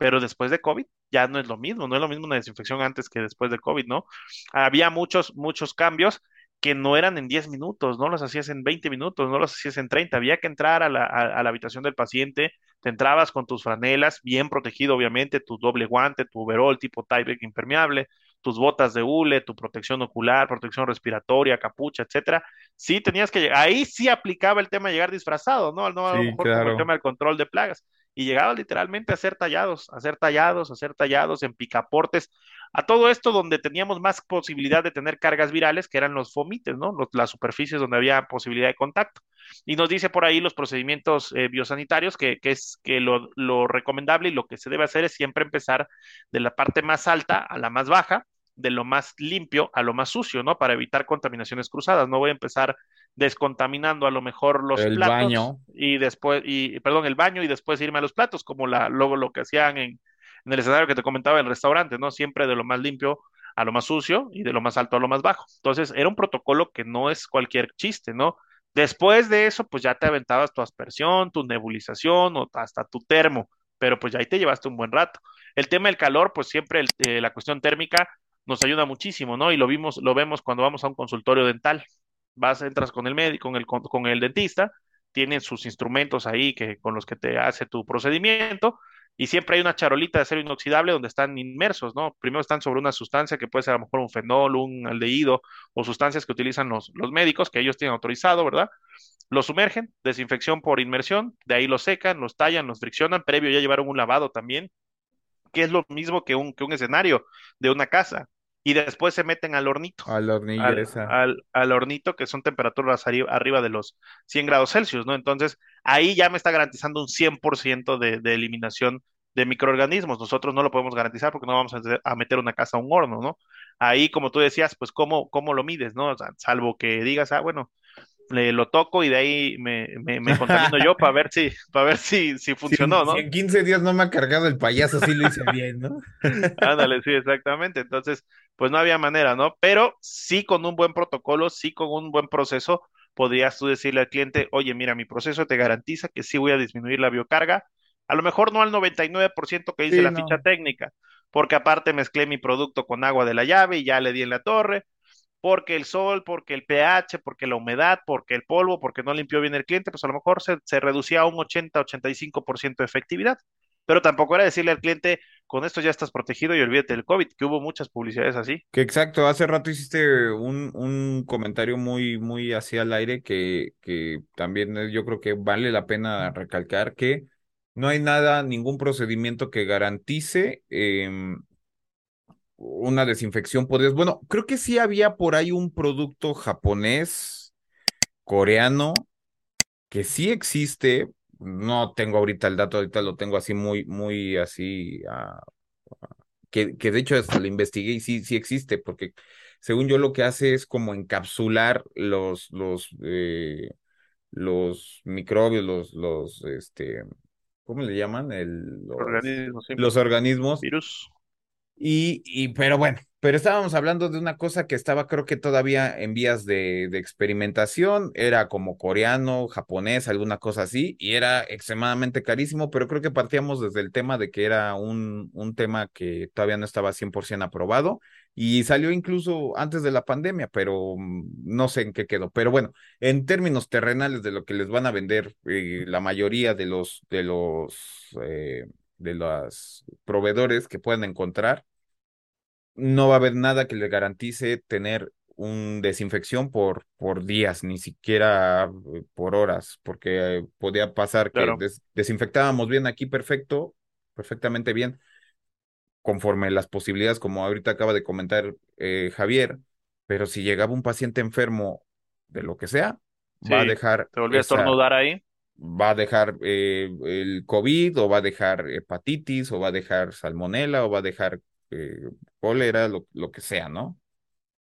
pero después de COVID ya no es lo mismo, no es lo mismo una desinfección antes que después de COVID, ¿no? Había muchos, muchos cambios que no eran en 10 minutos, no los hacías en 20 minutos, no los hacías en 30, había que entrar a la, a, a la habitación del paciente, te entrabas con tus franelas, bien protegido obviamente, tu doble guante, tu overall tipo Tyvek impermeable, tus botas de hule, tu protección ocular, protección respiratoria, capucha, etcétera. Sí tenías que llegar, ahí sí aplicaba el tema de llegar disfrazado, ¿no? No a lo mejor como el tema del control de plagas y llegaba literalmente a ser tallados, a ser tallados, a ser tallados en picaportes, a todo esto donde teníamos más posibilidad de tener cargas virales, que eran los fomites, ¿no? Las superficies donde había posibilidad de contacto. Y nos dice por ahí los procedimientos eh, biosanitarios, que, que, es que lo, lo recomendable y lo que se debe hacer es siempre empezar de la parte más alta a la más baja, de lo más limpio a lo más sucio, ¿no? Para evitar contaminaciones cruzadas. No voy a empezar descontaminando a lo mejor los El platos baño. y después, y perdón, el baño y después irme a los platos, como la, luego lo que hacían en, en el escenario que te comentaba en el restaurante, ¿no? Siempre de lo más limpio a lo más sucio y de lo más alto a lo más bajo. Entonces, era un protocolo que no es cualquier chiste, ¿no? Después de eso, pues ya te aventabas tu aspersión, tu nebulización o hasta tu termo, pero pues ya ahí te llevaste un buen rato. El tema del calor, pues siempre el, eh, la cuestión térmica nos ayuda muchísimo, ¿no? Y lo vimos, lo vemos cuando vamos a un consultorio dental. Vas, entras con el médico, con el, con, con el dentista, tienen sus instrumentos ahí que, con los que te hace tu procedimiento, y siempre hay una charolita de acero inoxidable donde están inmersos, ¿no? Primero están sobre una sustancia que puede ser a lo mejor un fenol, un aldehído o sustancias que utilizan los, los médicos que ellos tienen autorizado, ¿verdad? Los sumergen, desinfección por inmersión, de ahí los secan, los tallan, los friccionan, previo ya llevaron un lavado también, que es lo mismo que un, que un escenario de una casa. Y después se meten al hornito, al, esa. al, al hornito, que son temperaturas arri- arriba de los 100 grados Celsius, ¿no? Entonces, ahí ya me está garantizando un 100% de, de eliminación de microorganismos. Nosotros no lo podemos garantizar porque no vamos a, meter una casa a un horno, ¿no? Ahí, como tú decías, pues, ¿cómo, cómo lo mides, ¿no? O sea, salvo que digas, ah, bueno, le, lo toco y de ahí me, me, me contamino yo para ver si, para ver si, si funcionó, si ¿no? en 15 días no me ha cargado el payaso, sí lo hice bien, ¿no? Ándale, sí, exactamente. Entonces, pues no había manera, ¿no? Pero sí con un buen protocolo, sí con un buen proceso, podrías tú decirle al cliente, oye, mira, mi proceso te garantiza que sí voy a disminuir la biocarga. A lo mejor no al 99% que dice Sí, la ficha técnica, porque aparte mezclé mi producto con agua de la llave y ya le di en la torre, porque el sol, porque el pH, porque la humedad, porque el polvo, porque no limpió bien el cliente, pues a lo mejor se, se reducía a un 80-85% de efectividad. Pero tampoco era decirle al cliente, con esto ya estás protegido y olvídate del COVID, que hubo muchas publicidades así. Que exacto, hace rato hiciste un, un comentario muy, muy así al aire que, que también eh, yo creo que vale la pena recalcar que no hay nada, ningún procedimiento que garantice em, una desinfección. Podrías, bueno, creo que sí había por ahí un producto japonés, coreano, que sí existe. No tengo ahorita el dato, ahorita lo tengo así muy, muy así ah, que, que de hecho hasta lo investigué y sí, sí existe, porque según yo lo que hace es como encapsular los, los, eh, los microbios, los, los, este, ¿cómo le llaman? El, los, Organismos, sí, los organismos virus. Y, pero bueno, pero estábamos hablando de una cosa que estaba, creo que todavía en vías de, de experimentación, era como coreano, japonés, alguna cosa así, y era extremadamente carísimo, pero creo que partíamos desde el tema de que era un, un tema que todavía no estaba 100% aprobado, y salió incluso antes de la pandemia, pero mm, no sé en qué quedó. Pero bueno, en términos terrenales de lo que les van a vender, eh, la mayoría de los, de los, eh, de los proveedores que puedan encontrar no va a haber nada que le garantice tener un desinfección por, por días, ni siquiera eh, por horas, porque eh, podía pasar que Claro, des- desinfectábamos bien aquí perfecto, perfectamente bien, conforme las posibilidades, como ahorita acaba de comentar eh, Javier, pero si llegaba un paciente enfermo de lo que sea, va a dejar te volví a estornudar ahí. va a dejar eh, el COVID o va a dejar hepatitis o va a dejar salmonela o va a dejar eh, cólera, lo, lo que sea, ¿no?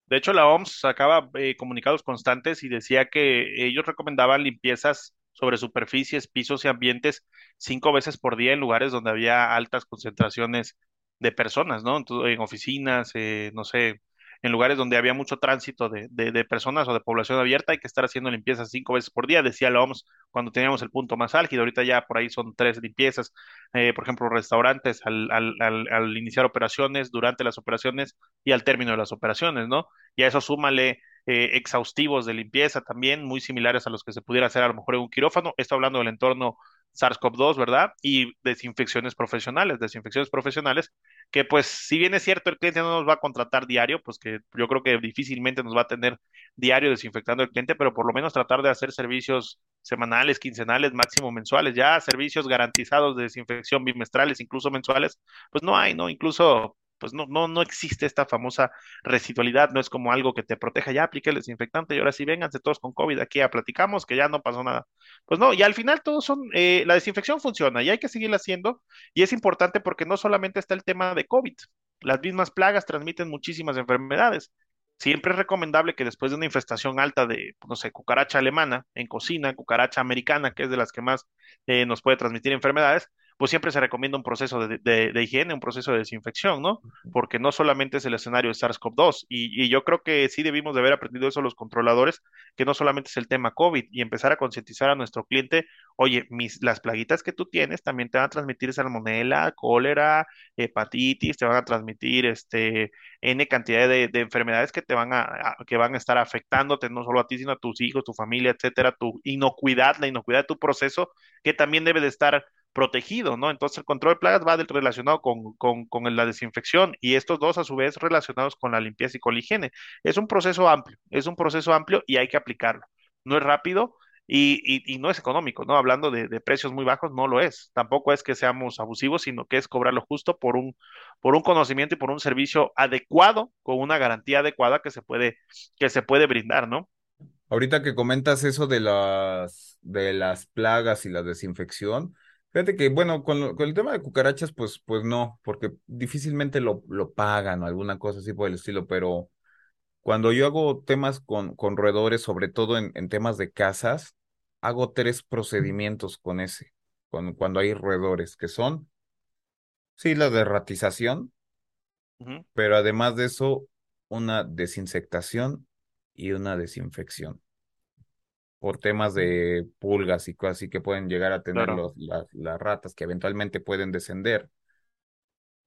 De hecho, la OMS sacaba eh, comunicados constantes y decía que ellos recomendaban limpiezas sobre superficies, pisos y ambientes cinco veces por día en lugares donde había altas concentraciones de personas, ¿no? En oficinas, eh, no sé, en lugares donde había mucho tránsito de, de, personas o de población abierta, hay que estar haciendo limpiezas cinco veces por día, decía la OMS cuando teníamos el punto más álgido. Ahorita ya por ahí son tres limpiezas, eh, por ejemplo, restaurantes al, al, al, al iniciar operaciones, durante las operaciones y al término de las operaciones, ¿no? Y a eso súmale eh, exhaustivos de limpieza también, muy similares a los que se pudiera hacer a lo mejor en un quirófano. Esto hablando del entorno SARS-CoV-2, ¿verdad? Y desinfecciones profesionales, desinfecciones profesionales, que pues si bien es cierto el cliente no nos va a contratar diario, pues que yo creo que difícilmente nos va a tener diario desinfectando el cliente, pero por lo menos tratar de hacer servicios semanales, quincenales, máximo mensuales, ya servicios garantizados de desinfección bimestrales, incluso mensuales, pues no hay, ¿no? Incluso pues no, no, no existe esta famosa residualidad, no es como algo que te proteja, ya apliqué el desinfectante y ahora sí vénganse todos con COVID aquí ya platicamos que ya no pasó nada. Pues no, y al final todos son, eh, la desinfección funciona y hay que seguirla haciendo y es importante porque no solamente está el tema de COVID, las mismas plagas transmiten muchísimas enfermedades. Siempre es recomendable que después de una infestación alta de, no sé, cucaracha alemana en cocina, cucaracha americana, que es de las que más eh, nos puede transmitir enfermedades, pues siempre se recomienda un proceso de, de, de, higiene, un proceso de desinfección, ¿no? Porque no solamente es el escenario de SARS-CoV-2, y, y, yo creo que sí debimos de haber aprendido eso los controladores, que no solamente es el tema COVID, y empezar a concientizar a nuestro cliente, oye, mis, las plaguitas que tú tienes también te van a transmitir salmonela, cólera, hepatitis, te van a transmitir este N cantidad de, de enfermedades que te van a, a, que van a estar afectándote, no solo a ti, sino a tus hijos, tu familia, etcétera, tu inocuidad, la inocuidad de tu proceso, que también debe de estar protegido, ¿no? Entonces el control de plagas va relacionado con, con, con, la desinfección y estos dos a su vez relacionados con la limpieza y con higiene. Es un proceso amplio, es un proceso amplio y hay que aplicarlo. No es rápido y, y, y no es económico, ¿no? Hablando de, de, precios muy bajos, no lo es. Tampoco es que seamos abusivos, sino que es cobrarlo justo por un, por un conocimiento y por un servicio adecuado, con una garantía adecuada que se puede, que se puede brindar, ¿no? Ahorita que comentas eso de las, de las plagas y la desinfección, Fíjate que, bueno, con, lo- con el tema de cucarachas, pues, pues no, porque difícilmente lo, lo pagan o alguna cosa así por el estilo, pero cuando yo hago temas con, con roedores, sobre todo en, en temas de casas, hago tres procedimientos con ese, con, cuando hay roedores, que son, sí, la derratización, Uh -huh. pero además de eso, una desinsectación y una desinfección. Por temas de pulgas y cosas así que pueden llegar a tener Claro, los, las, las ratas que eventualmente pueden descender.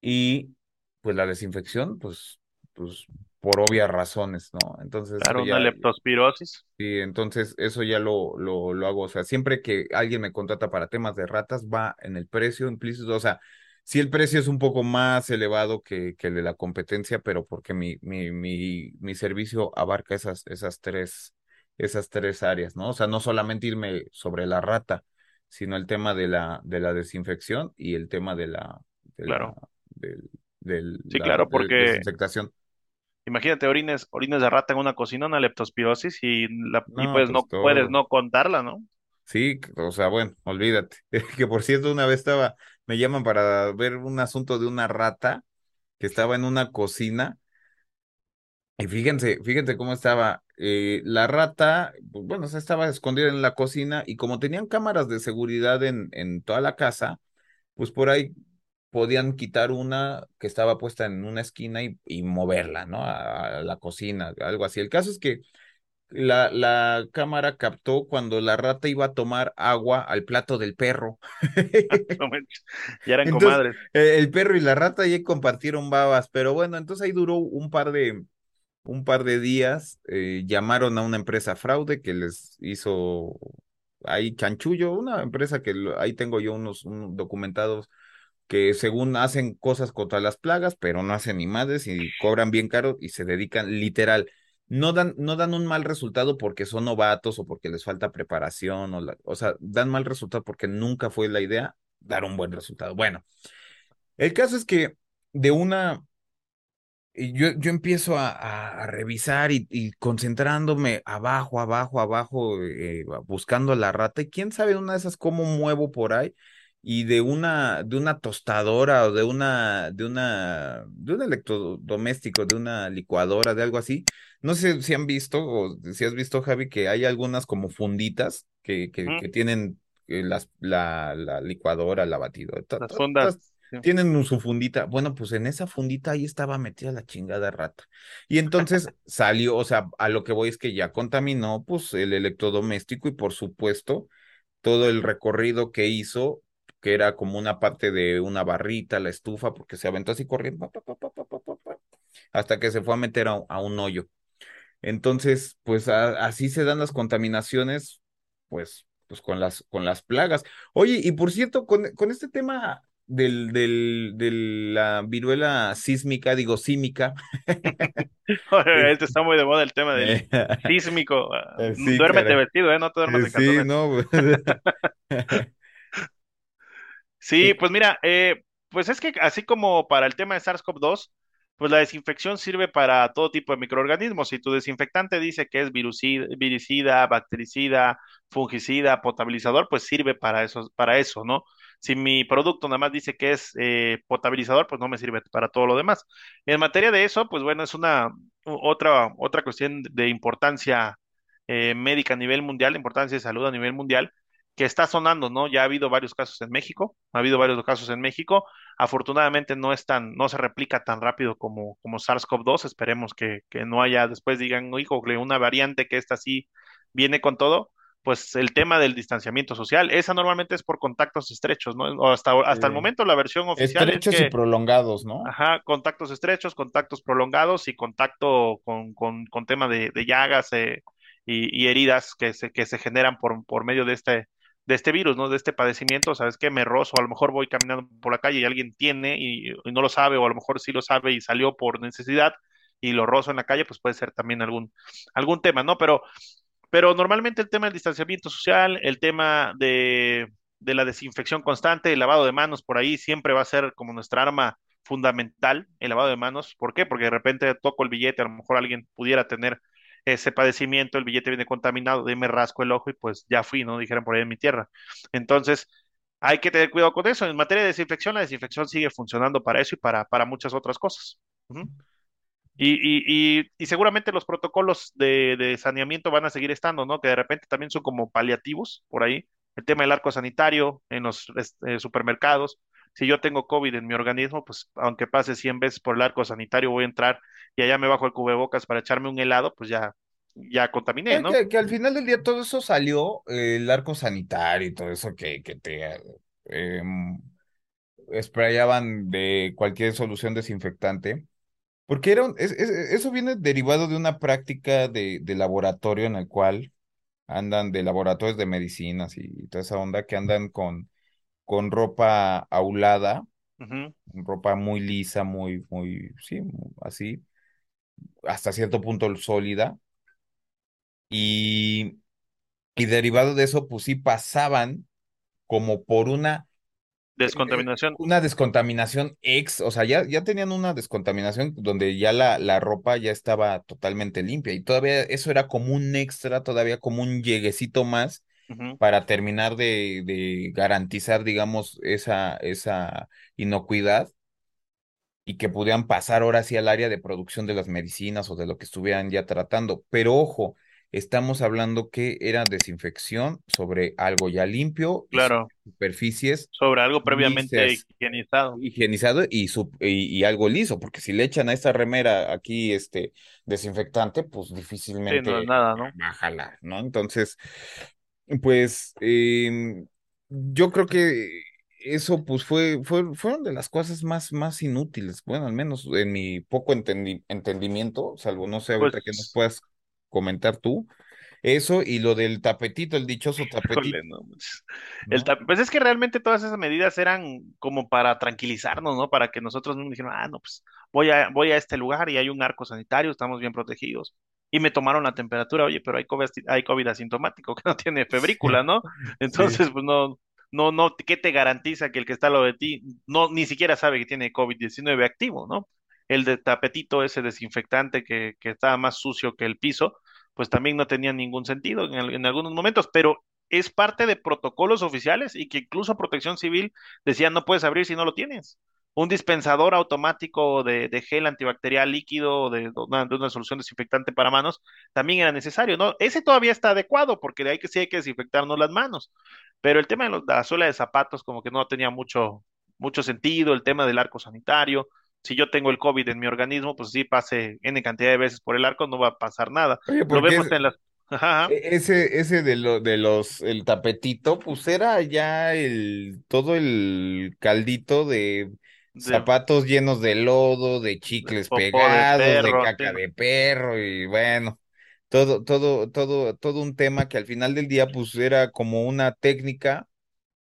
Y pues la desinfección, pues, pues por obvias razones, ¿no? Entonces claro, una ya, leptospirosis. sí, entonces eso ya lo, lo, lo hago. O sea, siempre que alguien me contrata para temas de ratas, va en el precio implícito. O sea, sí el precio es un poco más elevado que, que el de la competencia, pero porque mi, mi, mi, mi servicio abarca esas, esas tres, esas tres áreas, ¿no? O sea, no solamente irme sobre la rata, sino el tema de la, de la desinfección y el tema de la, de la, Claro, del, del, sí, la claro, de- porque desinfectación. imagínate orines, orines de rata en una cocina, una leptospirosis y, la, y pues pues no puedes no contarla, ¿no? Sí, o sea, bueno, olvídate. Que por cierto, una vez estaba, me llaman para ver un asunto de una rata que estaba en una cocina y fíjense, fíjense cómo estaba. Eh, la rata, bueno, o sea, estaba escondida en la cocina y como tenían cámaras de seguridad en, en toda la casa, pues por ahí podían quitar una que estaba puesta en una esquina y, y moverla, ¿no? A, a la cocina, algo así. El caso es que la, la cámara captó cuando la rata iba a tomar agua al plato del perro. Ya eran Entonces, comadres. eh, el perro y la rata ya compartieron babas, pero bueno, entonces ahí duró un par de, un par de días. eh, llamaron a una empresa fraude que les hizo ahí chanchullo, una empresa que ahí tengo yo unos, documentados que según hacen cosas contra las plagas, pero no hacen ni madres y cobran bien caro y se dedican literal. No dan, no dan un mal resultado porque son novatos o porque les falta preparación, o, la- o sea, dan mal resultado porque nunca fue la idea dar un buen resultado. Bueno, el caso es que de una, yo, yo empiezo a, a- a revisar y, y concentrándome abajo, abajo, abajo, eh, buscando la rata. Y quién sabe una de esas cómo muevo por ahí. Y de una, de una tostadora o de una, de una, de un electrodoméstico, de una licuadora, de algo así. No sé si han visto o si has visto, Javi, que hay algunas como funditas que, que, Ujú, que tienen eh, las, la, la licuadora, la batidora. Las fundas. Sí. tienen su fundita. Bueno, pues en esa fundita ahí estaba metida la chingada rata. Y entonces salió, o sea, a lo que voy es que ya contaminó pues el electrodoméstico y por supuesto todo el recorrido que hizo, que era como una parte de una barrita, la estufa, porque se aventó así corriendo, hasta que se fue a meter a, a un hoyo. Entonces, pues a- así se dan las contaminaciones, pues, pues con las, con las plagas. Oye, y por cierto, con, con este tema del, del, de la viruela sísmica, digo símica, Este está muy de moda el tema del eh, sísmico. ah, eh, sí, Duérmete cara. vestido, ¿eh? No te duermas Eh, en Sí, no. Sí, Y- pues mira, eh, pues es que así como para el tema de SARS-CoV-2, pues la desinfección sirve para todo tipo de microorganismos. Si tu desinfectante dice que es virucida, viricida, bactericida, fungicida, potabilizador, pues sirve para eso, para eso, ¿no? Si mi producto nada más dice que es eh, potabilizador, pues no me sirve para todo lo demás. En materia de eso, pues bueno, es una otra, otra cuestión de importancia eh, médica a nivel mundial, importancia de salud a nivel mundial, que está sonando, ¿no? Ya ha habido varios casos en México, ha habido varios casos en México. Afortunadamente no es tan, no se replica tan rápido como, como SARS-CoV-2. Esperemos que, que, no haya, después digan, hijo, una variante que esta sí viene con todo. Pues el tema del distanciamiento social, esa normalmente es por contactos estrechos, ¿no? Hasta, hasta el momento la versión oficial estrechos es que, y prolongados, ¿no? Ajá, contactos estrechos, contactos prolongados y contacto con, con, con tema de, de llagas eh, y, y, heridas que se, que se generan por, por medio de este, de este virus, ¿no? De este padecimiento, ¿sabes qué? Me rozo, a lo mejor voy caminando por la calle y alguien tiene y, y, no lo sabe, o a lo mejor sí lo sabe y salió por necesidad y lo rozo en la calle, pues puede ser también algún, algún tema, ¿no? Pero, pero normalmente el tema del distanciamiento social, el tema de, de la desinfección constante, el lavado de manos por ahí siempre va a ser como nuestra arma fundamental, el lavado de manos. ¿Por qué? Porque de repente toco el billete, a lo mejor alguien pudiera tener ese padecimiento, el billete viene contaminado, de me rasco el ojo y pues ya fui, ¿no? Dijeron por ahí en mi tierra. Entonces, hay que tener cuidado con eso. En materia de desinfección, la desinfección sigue funcionando para eso y para, para muchas otras cosas. Y, y, y, y, seguramente los protocolos de, de, saneamiento van a seguir estando, ¿no? Que de repente también son como paliativos por ahí. El tema del arco sanitario en los eh, supermercados. Si yo tengo COVID en mi organismo, pues aunque pase 100 veces por el arco sanitario, voy a entrar y allá me bajo el cubrebocas para echarme un helado, pues ya, ya contaminé, ¿no? Que, que, al final del día todo eso salió, eh, el arco sanitario y todo eso que, que te eh, sprayaban de cualquier solución desinfectante, porque era un, es, es, eso viene derivado de una práctica de, de, laboratorio en el cual andan de laboratorios de medicinas y toda esa onda que andan con, con ropa aulada, uh -huh. ropa muy lisa, muy, muy, sí, así, hasta cierto punto sólida. Y, y derivado de eso, pues sí pasaban como por una descontaminación. Una descontaminación ex, o sea, ya, ya tenían una descontaminación donde ya la, la ropa ya estaba totalmente limpia y todavía eso era como un extra, todavía como un lleguecito más uh -huh. para terminar de, de, garantizar, digamos, esa, esa inocuidad y que pudieran pasar ahora sí al área de producción de las medicinas o de lo que estuvieran ya tratando. Pero ojo, estamos hablando que era desinfección sobre algo ya limpio, claro. Superficies. Sobre algo previamente higienizado. Higienizado y, sub, y, y, algo liso, porque si le echan a esta remera aquí este desinfectante, pues difícilmente sí, no es nada, ¿no? va a jalar, ¿no? Entonces, pues eh, yo creo que eso pues fue, fue, fueron de las cosas más, más inútiles, bueno, al menos en mi poco entendi entendimiento, salvo no sé ahorita pues, que nos puedas comentar tú. Eso y lo del tapetito, el dichoso tapetito. Híjole, no, pues, el tap pues es que realmente todas esas medidas eran como para tranquilizarnos, ¿no? Para que nosotros mismos dijéramos, ah, no, pues voy a, voy a este lugar y hay un arco sanitario, estamos bien protegidos. Y me tomaron la temperatura, oye, pero hay COVID, hay COVID asintomático que no tiene febrícula, ¿no? Entonces, sí. pues no, no, no, ¿qué te garantiza que el que está lado de ti no, ni siquiera sabe que tiene COVID-19 activo, ¿no? El de tapetito, ese desinfectante que, que estaba más sucio que el piso, pues también no tenía ningún sentido en, algunos momentos, pero es parte de protocolos oficiales y que incluso Protección Civil decía no puedes abrir si no lo tienes. Un dispensador automático de, gel antibacterial líquido de, de, una, de, solución desinfectante para manos también era necesario, ¿no? Ese todavía está adecuado porque de ahí que sí hay que desinfectarnos las manos, pero el tema de, los, la suela de zapatos como que no tenía mucho, mucho sentido, el tema del arco sanitario, si yo tengo el COVID en mi organismo, pues sí pase N cantidad de veces por el arco, no va a pasar nada. Oye, lo vemos es, en las... Ajá. Ese, ese de, lo, de los, el tapetito, pues era ya el, todo el caldito de, de zapatos llenos de lodo, de chicles de pegados, de, perro, de caca de perro y bueno, todo, todo, todo, todo un tema que al final del día pues era como una técnica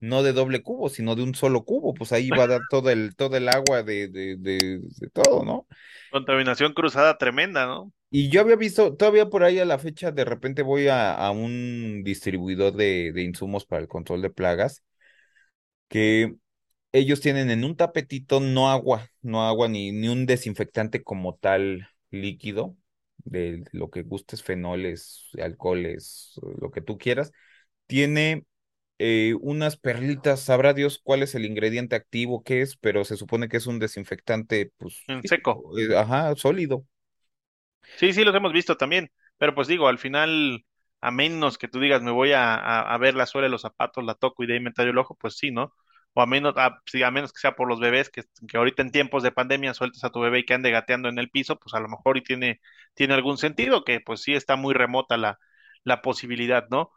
no de doble cubo, sino de un solo cubo, pues ahí va a dar todo el, todo el agua de, de, de, de, todo, ¿no? Contaminación cruzada tremenda, ¿no? Y yo había visto, todavía por ahí a la fecha, de repente voy a, a un distribuidor de, de insumos para el control de plagas, que ellos tienen en un tapetito no agua, no agua ni, ni un desinfectante como tal líquido, de, de lo que gustes, fenoles, alcoholes, lo que tú quieras. Tiene eh, unas perlitas, sabrá Dios cuál es el ingrediente activo, qué es, pero se supone que es un desinfectante, pues, en seco. eh, ajá, sólido. Sí, sí, los hemos visto también, pero pues digo, al final, a menos que tú digas, me voy a, a, a ver la suela de los zapatos, la toco y de ahí me tallo el ojo, pues sí, ¿no? O a menos, a, sí, a menos que sea por los bebés, que, que ahorita en tiempos de pandemia sueltas a tu bebé y que ande gateando en el piso, pues a lo mejor y tiene, tiene algún sentido, que pues sí está muy remota la, la posibilidad, ¿no?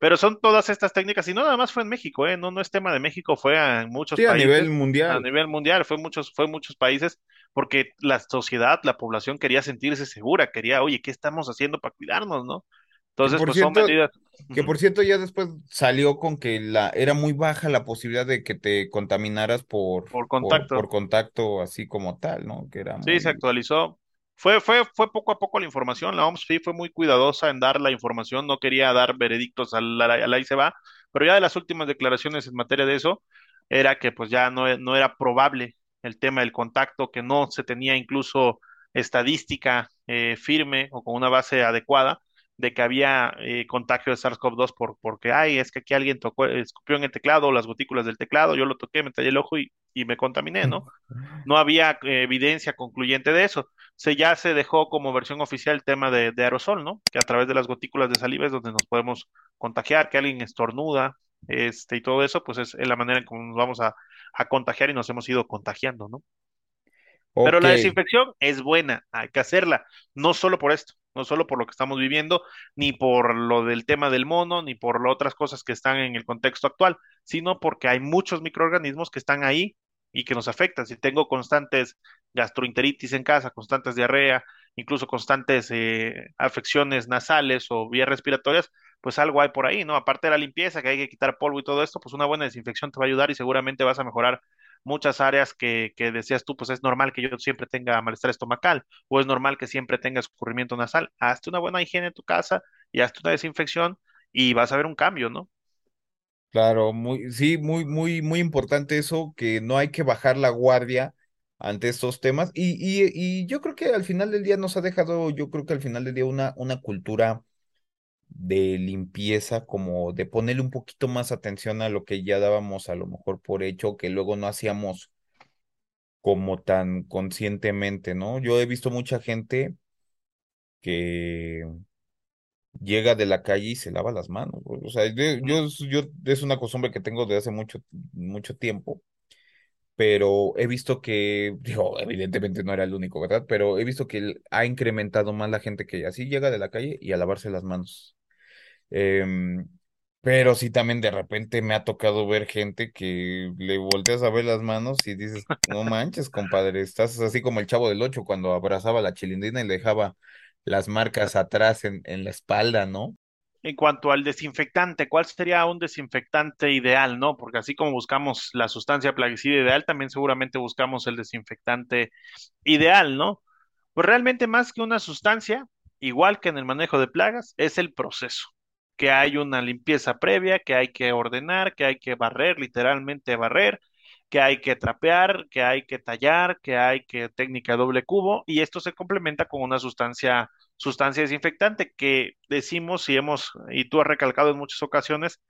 Pero son todas estas técnicas, y no nada más fue en México, ¿eh? No, no es tema de México, fue a- en muchos Sí, a nivel países, a mundial. nivel mundial, fue muchos, fue muchos países, porque la sociedad, la población quería sentirse segura, quería, oye, ¿qué estamos haciendo para cuidarnos, no? Entonces, por pues son medidas que por cierto ya después salió con que la era muy baja la posibilidad de que te contaminaras por, por por, por contacto. contacto así como tal, ¿no? Que era Sí, se actualizó. Fue, fue, fue poco a poco la información. La OMS sí fue muy cuidadosa en dar la información, no quería dar veredictos al, al ahí se va, pero ya de las últimas declaraciones en materia de eso, era que pues ya no, no era probable el tema del contacto, que no se tenía incluso estadística eh, firme o con una base adecuada de que había eh, contagio de SARS-CoV-2 por, porque, ay, es que aquí alguien tocó, escupió en el teclado, las gotículas del teclado, yo lo toqué, me tallé el ojo y, y me contaminé, ¿no? no había eh, evidencia concluyente de eso. Se ya se dejó como versión oficial el tema de, de aerosol, ¿no? Que a través de las gotículas de saliva es donde nos podemos contagiar, que alguien estornuda, este, y todo eso, pues es la manera en cómo nos vamos a, a contagiar y nos hemos ido contagiando, ¿no? Pero la desinfección es buena, hay que hacerla, no solo por esto, no solo por lo que estamos viviendo, ni por lo del tema del mono, ni por lo otras cosas que están en el contexto actual, sino porque hay muchos microorganismos que están ahí y que nos afectan. Si tengo constantes gastroenteritis en casa, constantes diarrea, incluso constantes eh, afecciones nasales o vías respiratorias, pues algo hay por ahí, ¿no? Aparte de la limpieza, que hay que quitar polvo y todo esto, pues una buena desinfección te va a ayudar y seguramente vas a mejorar muchas áreas que, que decías tú, pues es normal que yo siempre tenga malestar estomacal o es normal que siempre tenga escurrimiento nasal. Hazte una buena higiene en tu casa y hazte una desinfección y vas a ver un cambio, ¿no? Claro, muy, sí, muy, muy, muy importante eso, que no hay que bajar la guardia ante estos temas. Y, y, y yo creo que al final del día nos ha dejado, yo creo que al final del día una, una cultura de limpieza, como de ponerle un poquito más atención a lo que ya dábamos a lo mejor por hecho, que luego no hacíamos como tan conscientemente, ¿no? Yo he visto mucha gente que llega de la calle y se lava las manos. O sea, yo, es una costumbre que tengo de hace mucho, mucho tiempo, pero he visto que, digo, evidentemente no era el único, ¿verdad? Pero he visto que ha incrementado más la gente que así llega de la calle y a lavarse las manos. Em, pero sí también de repente me ha tocado ver gente que le volteas a ver las manos y dices, no manches, compadre, estás así como el Chavo del Ocho cuando abrazaba a la chilindrina y le dejaba las marcas atrás en, en la espalda, ¿no? En cuanto al desinfectante, ¿cuál sería un desinfectante ideal, no? Porque así como buscamos la sustancia plaguicida ideal, también seguramente buscamos el desinfectante ideal, ¿no? Pues realmente más que una sustancia, igual que en el manejo de plagas, es el proceso, que hay una limpieza previa, que hay que ordenar, que hay que barrer, literalmente barrer, que hay que trapear, que hay que tallar, que hay que técnica doble cubo, y esto se complementa con una sustancia, sustancia desinfectante que decimos y hemos, y tú has recalcado en muchas ocasiones,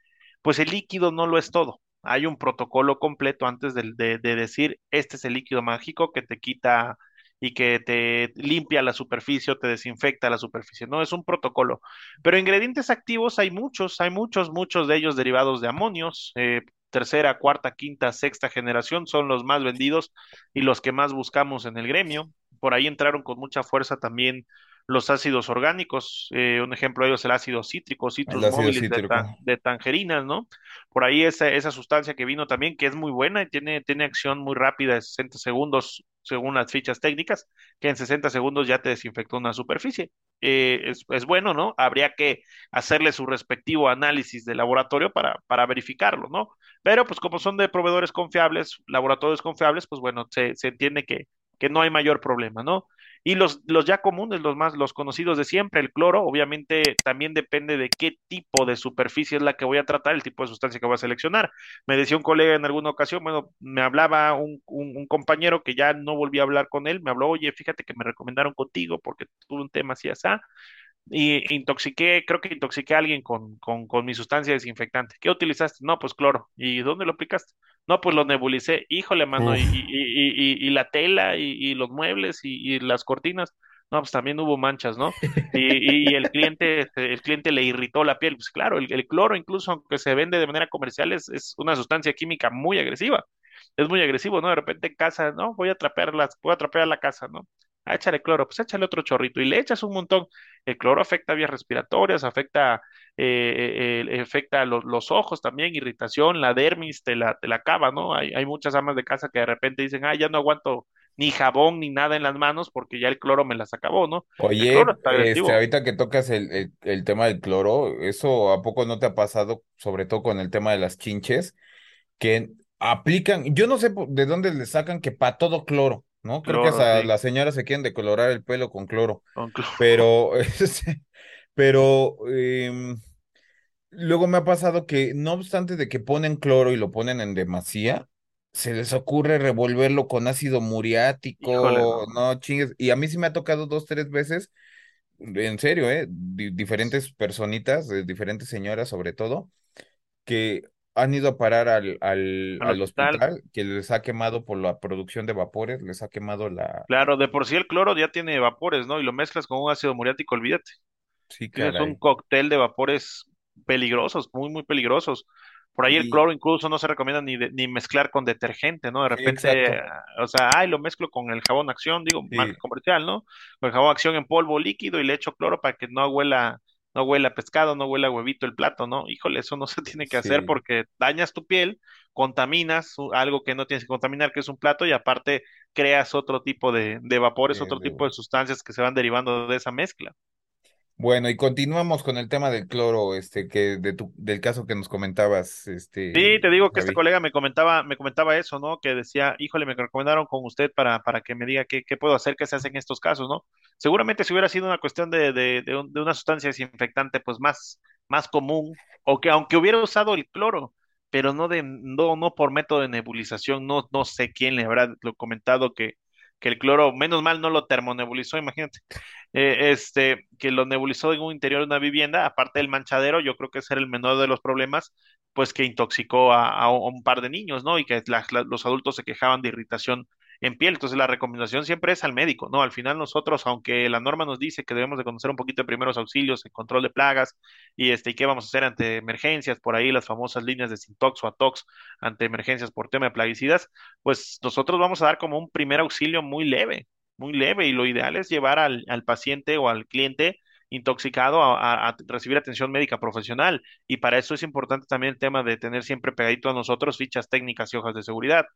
pues el líquido no lo es todo. Hay un protocolo completo antes de, de, de decir, este es el líquido mágico que te quita y que te limpia la superficie o te desinfecta la superficie. No, es un protocolo. Pero ingredientes activos hay muchos, hay muchos, muchos de ellos derivados de amonios. eh, tercera, cuarta, quinta, sexta generación son los más vendidos y los que más buscamos en el gremio. Por ahí entraron con mucha fuerza también los ácidos orgánicos. eh, un ejemplo de ellos es el ácido cítrico, citrus ácido de, cítrico. ta- de tangerinas, ¿no? Por ahí esa, esa sustancia que vino también, que es muy buena y tiene, tiene acción muy rápida de 60 segundos según las fichas técnicas, que en 60 segundos ya te desinfectó una superficie. Eh, es, es bueno, ¿no? Habría que hacerle su respectivo análisis de laboratorio para, para verificarlo, ¿no? Pero pues como son de proveedores confiables, laboratorios confiables, pues bueno, se, se entiende que, que no hay mayor problema, ¿no? Y los, los ya comunes, los más, los conocidos de siempre, el cloro, obviamente también depende de qué tipo de superficie es la que voy a tratar, el tipo de sustancia que voy a seleccionar. Me decía un colega en alguna ocasión, bueno, me hablaba un, un, compañero que ya no volví a hablar con él, me habló, oye, fíjate que me recomendaron contigo porque tuve un tema así, así, y intoxiqué, creo que intoxiqué a alguien con, con, con, mi sustancia desinfectante. ¿Qué utilizaste? No, pues cloro. ¿Y dónde lo aplicaste? No, pues lo nebulicé. Híjole, mano, y, y, y, y, la tela y, los muebles y, las cortinas. No, pues también hubo manchas, ¿no? Y, el cliente, el cliente le irritó la piel. Pues claro, el, el cloro, incluso aunque se vende de manera comercial, es, es, una sustancia química muy agresiva. Es muy agresivo, ¿no? De repente en casa, ¿no? Voy a trapear las, voy a trapear la casa, ¿no? Ah, échale cloro, pues échale otro chorrito y le echas un montón. El cloro afecta vías respiratorias, afecta, eh, eh, afecta los, los, ojos también, irritación, la dermis te la, te la acaba, ¿no? Hay, hay muchas amas de casa que de repente dicen, ah, ya no aguanto ni jabón ni nada en las manos porque ya el cloro me las acabó, ¿no? Oye, este, ahorita que tocas el, el, el, tema del cloro, ¿eso a poco no te ha pasado, sobre todo con el tema de las chinches, que aplican, yo no sé de dónde le sacan que para todo cloro? ¿No? Creo que hasta las señoras se quieren decolorar el pelo con cloro. Con cloro. Pero, este, pero eh, luego me ha pasado que no obstante de que ponen cloro y lo ponen en demasía, se les ocurre revolverlo con ácido muriático, Híjole, no. no. chingues. Y a mí sí me ha tocado dos, tres veces, en serio, ¿eh? Di- diferentes personitas, diferentes señoras sobre todo, que han ido a parar al, al, Al al hospital, hospital, que les ha quemado por la producción de vapores, les ha quemado la... claro, de por sí el cloro ya tiene vapores, ¿no? Y lo mezclas con un ácido muriático, olvídate. Sí, Tienes un caray. cóctel de vapores peligrosos, muy, muy peligrosos. Por ahí el cloro incluso no se recomienda ni, de- ni mezclar con detergente, ¿no? De repente, exacto. o sea, ay, lo mezclo con el jabón Acción, digo, marca Sí, comercial, ¿no? Con el jabón Acción en polvo líquido y le echo cloro para que no huela, no huela a pescado, no huela a huevito el plato, ¿no? Híjole, eso no se tiene que hacer porque dañas tu piel, contaminas algo que no tienes que contaminar, que es un plato, y aparte creas otro tipo de, de vapores, otro tipo de sustancias que se van derivando de esa mezcla. Bueno, y continuamos con el tema del cloro, este, que de tu, del caso que nos comentabas, Sí, este, te digo que este colega me comentaba, me comentaba eso, ¿no? Que decía, híjole, me recomendaron con usted para, para que me diga qué, qué puedo hacer, qué se hace en estos casos, ¿no? Seguramente si hubiera sido una cuestión de, de, de, un- de una sustancia desinfectante, pues más, más común, o que aunque hubiera usado el cloro, pero no de, no, no por método de nebulización, no, no sé quién le habrá lo comentado que, que el cloro, menos mal no lo termonebulizó, imagínate eh, este, que lo nebulizó en un interior de una vivienda, aparte del manchadero, yo creo que ese era el menor de los problemas, pues que intoxicó a, un par de niños, ¿no? Y que la- los adultos se quejaban de irritación en piel. Entonces la recomendación siempre es al médico, ¿no? Al final nosotros, aunque la norma nos dice que debemos de conocer un poquito de primeros auxilios en control de plagas y este, y qué vamos a hacer ante emergencias, por ahí las famosas líneas de Sintox o Atox ante emergencias por tema de plaguicidas, pues nosotros vamos a dar como un primer auxilio muy leve muy leve y lo ideal es llevar al, al paciente o al cliente intoxicado a, a- recibir atención médica profesional. Y para eso es importante también el tema de tener siempre pegadito a nosotros fichas técnicas y hojas de seguridad.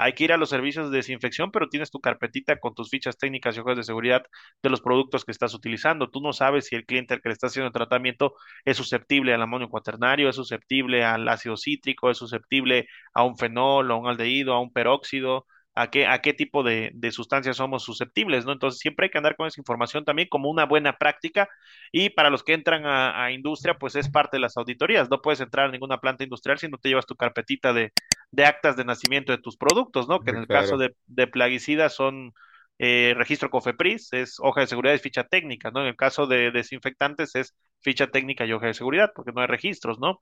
Hay que ir a los servicios de desinfección, pero tienes tu carpetita con tus fichas técnicas y hojas de seguridad de los productos que estás utilizando. Tú no sabes si el cliente al que le está haciendo el tratamiento es susceptible al amonio cuaternario, es susceptible al ácido cítrico, es susceptible a un fenol, a un aldehído, a un peróxido a qué, a qué tipo de, de sustancias somos susceptibles, ¿no? Entonces siempre hay que andar con esa información también como una buena práctica y para los que entran a, a industria, pues es parte de las auditorías. No puedes entrar a ninguna planta industrial si no te llevas tu carpetita de, de actas de nacimiento de tus productos, ¿no? Que en el caso de plaguicidas son eh, registro COFEPRIS, es hoja de seguridad y ficha técnica, ¿no? En el caso de desinfectantes es ficha técnica y hoja de seguridad, porque no hay registros, ¿no?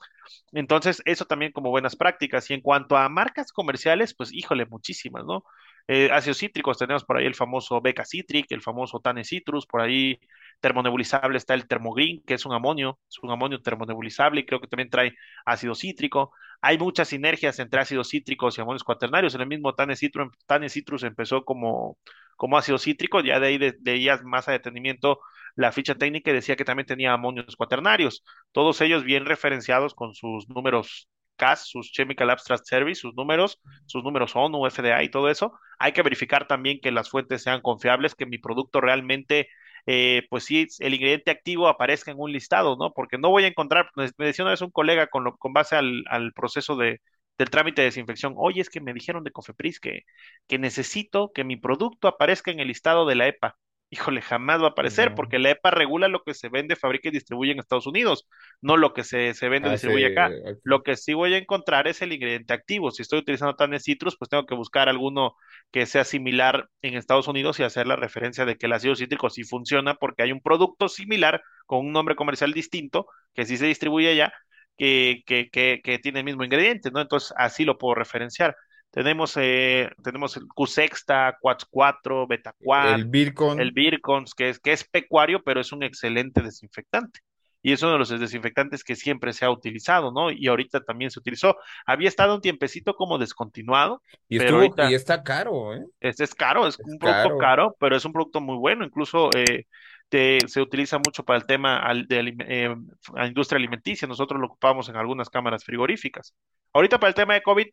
Entonces, eso también como buenas prácticas. Y en cuanto a marcas comerciales, pues híjole, muchísimas, ¿no? Eh, ácidos cítricos, tenemos por ahí el famoso Beca Citric, el famoso Tane Citrus, por ahí termonebulizable está el Thermogreen, que es un amonio, es un amonio termonebulizable y creo que también trae ácido cítrico. Hay muchas sinergias entre ácidos cítricos y amonios cuaternarios. En el mismo Tane Citrus, Citrus empezó como, como ácido cítrico, ya de ahí de, leías más a detenimiento la ficha técnica y decía que también tenía amonios cuaternarios todos ellos bien referenciados con sus números CAS, sus Chemical Abstract Service, sus números, sus números ONU, FDA y todo eso. Hay que verificar también que las fuentes sean confiables, que mi producto realmente, eh, pues sí, el ingrediente activo aparezca en un listado, ¿no? Porque no voy a encontrar, me decía una vez un colega con, lo, con base al, al proceso de, del trámite de desinfección. Oye, es que me dijeron de Cofepris que, que necesito que mi producto aparezca en el listado de la EPA. Híjole, jamás va a aparecer No. porque la EPA regula lo que se vende, fabrica y distribuye en Estados Unidos, no lo que se, se vende y distribuye acá. Lo que sí voy a encontrar es el ingrediente activo. Si estoy utilizando Tane Citrus, pues tengo que buscar alguno que sea similar en Estados Unidos y hacer la referencia de que el ácido cítrico sí funciona porque hay un producto similar con un nombre comercial distinto que sí se distribuye allá que, que, que, que tiene el mismo ingrediente, ¿no? Entonces así lo puedo referenciar. Tenemos, eh, tenemos el Q-Sexta, Quats 4, Beta Quad, el el Bircon, Virkons, que es, que es pecuario, pero es un excelente desinfectante. Y es uno de los desinfectantes que siempre se ha utilizado, ¿no? Y ahorita también se utilizó. Había estado un tiempecito como descontinuado, y pero estuvo, y está caro, ¿eh? este es caro, es Es un producto caro. caro, pero es un producto muy bueno. Incluso eh, te- se utiliza mucho para el tema al- de eh, la industria alimenticia. Nosotros lo ocupamos en algunas cámaras frigoríficas. Ahorita para el tema de COVID,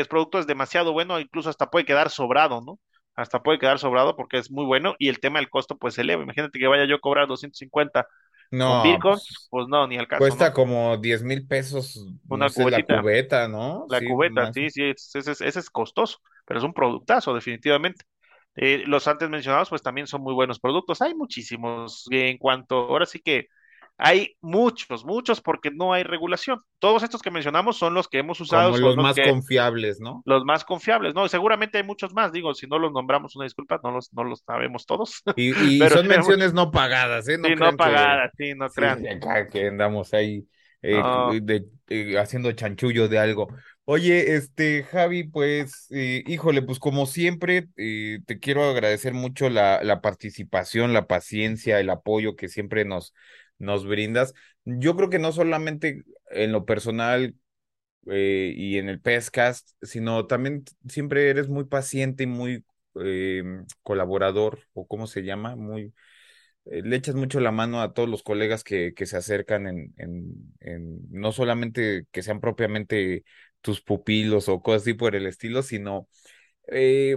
el producto es demasiado bueno, incluso hasta puede quedar sobrado, ¿no? Hasta puede quedar sobrado porque es muy bueno y el tema del costo pues se eleva. Imagínate que vaya yo a cobrar 250 con No, Bitcoin, pues pues no, ni al caso, cuesta ¿no? como diez mil pesos, no Una sé, la cubeta, ¿no? La Sí, cubeta, más. sí, sí, es- ese es, ese es costoso, pero es un productazo, definitivamente. Eh, los antes mencionados, pues también son muy buenos productos. Hay muchísimos eh, en cuanto, ahora sí que hay muchos, muchos porque no hay regulación. Todos estos que mencionamos son los que hemos usado, como son los los más que, confiables, ¿no? los más confiables, ¿no? Seguramente hay muchos más, digo, si no los nombramos, una disculpa, no los, no los sabemos todos, Y, y pero son sí, menciones no pagadas, ¿eh? Sí, No no crean que, pagadas, sí, no sí, crean. de acá que andamos ahí eh, No, de- eh, haciendo chanchullo de algo. Oye, este, Javi, pues, eh, híjole, pues como siempre, eh, te quiero agradecer mucho la, la participación, la paciencia, el apoyo que siempre nos, nos brindas. Yo creo que no solamente en lo personal eh, y en el Pescast, sino también siempre eres muy paciente y muy eh, colaborador, o cómo se llama, muy, eh, le echas mucho la mano a todos los colegas que, que se acercan en, en, en, no solamente que sean propiamente tus pupilos o cosas así por el estilo, sino eh,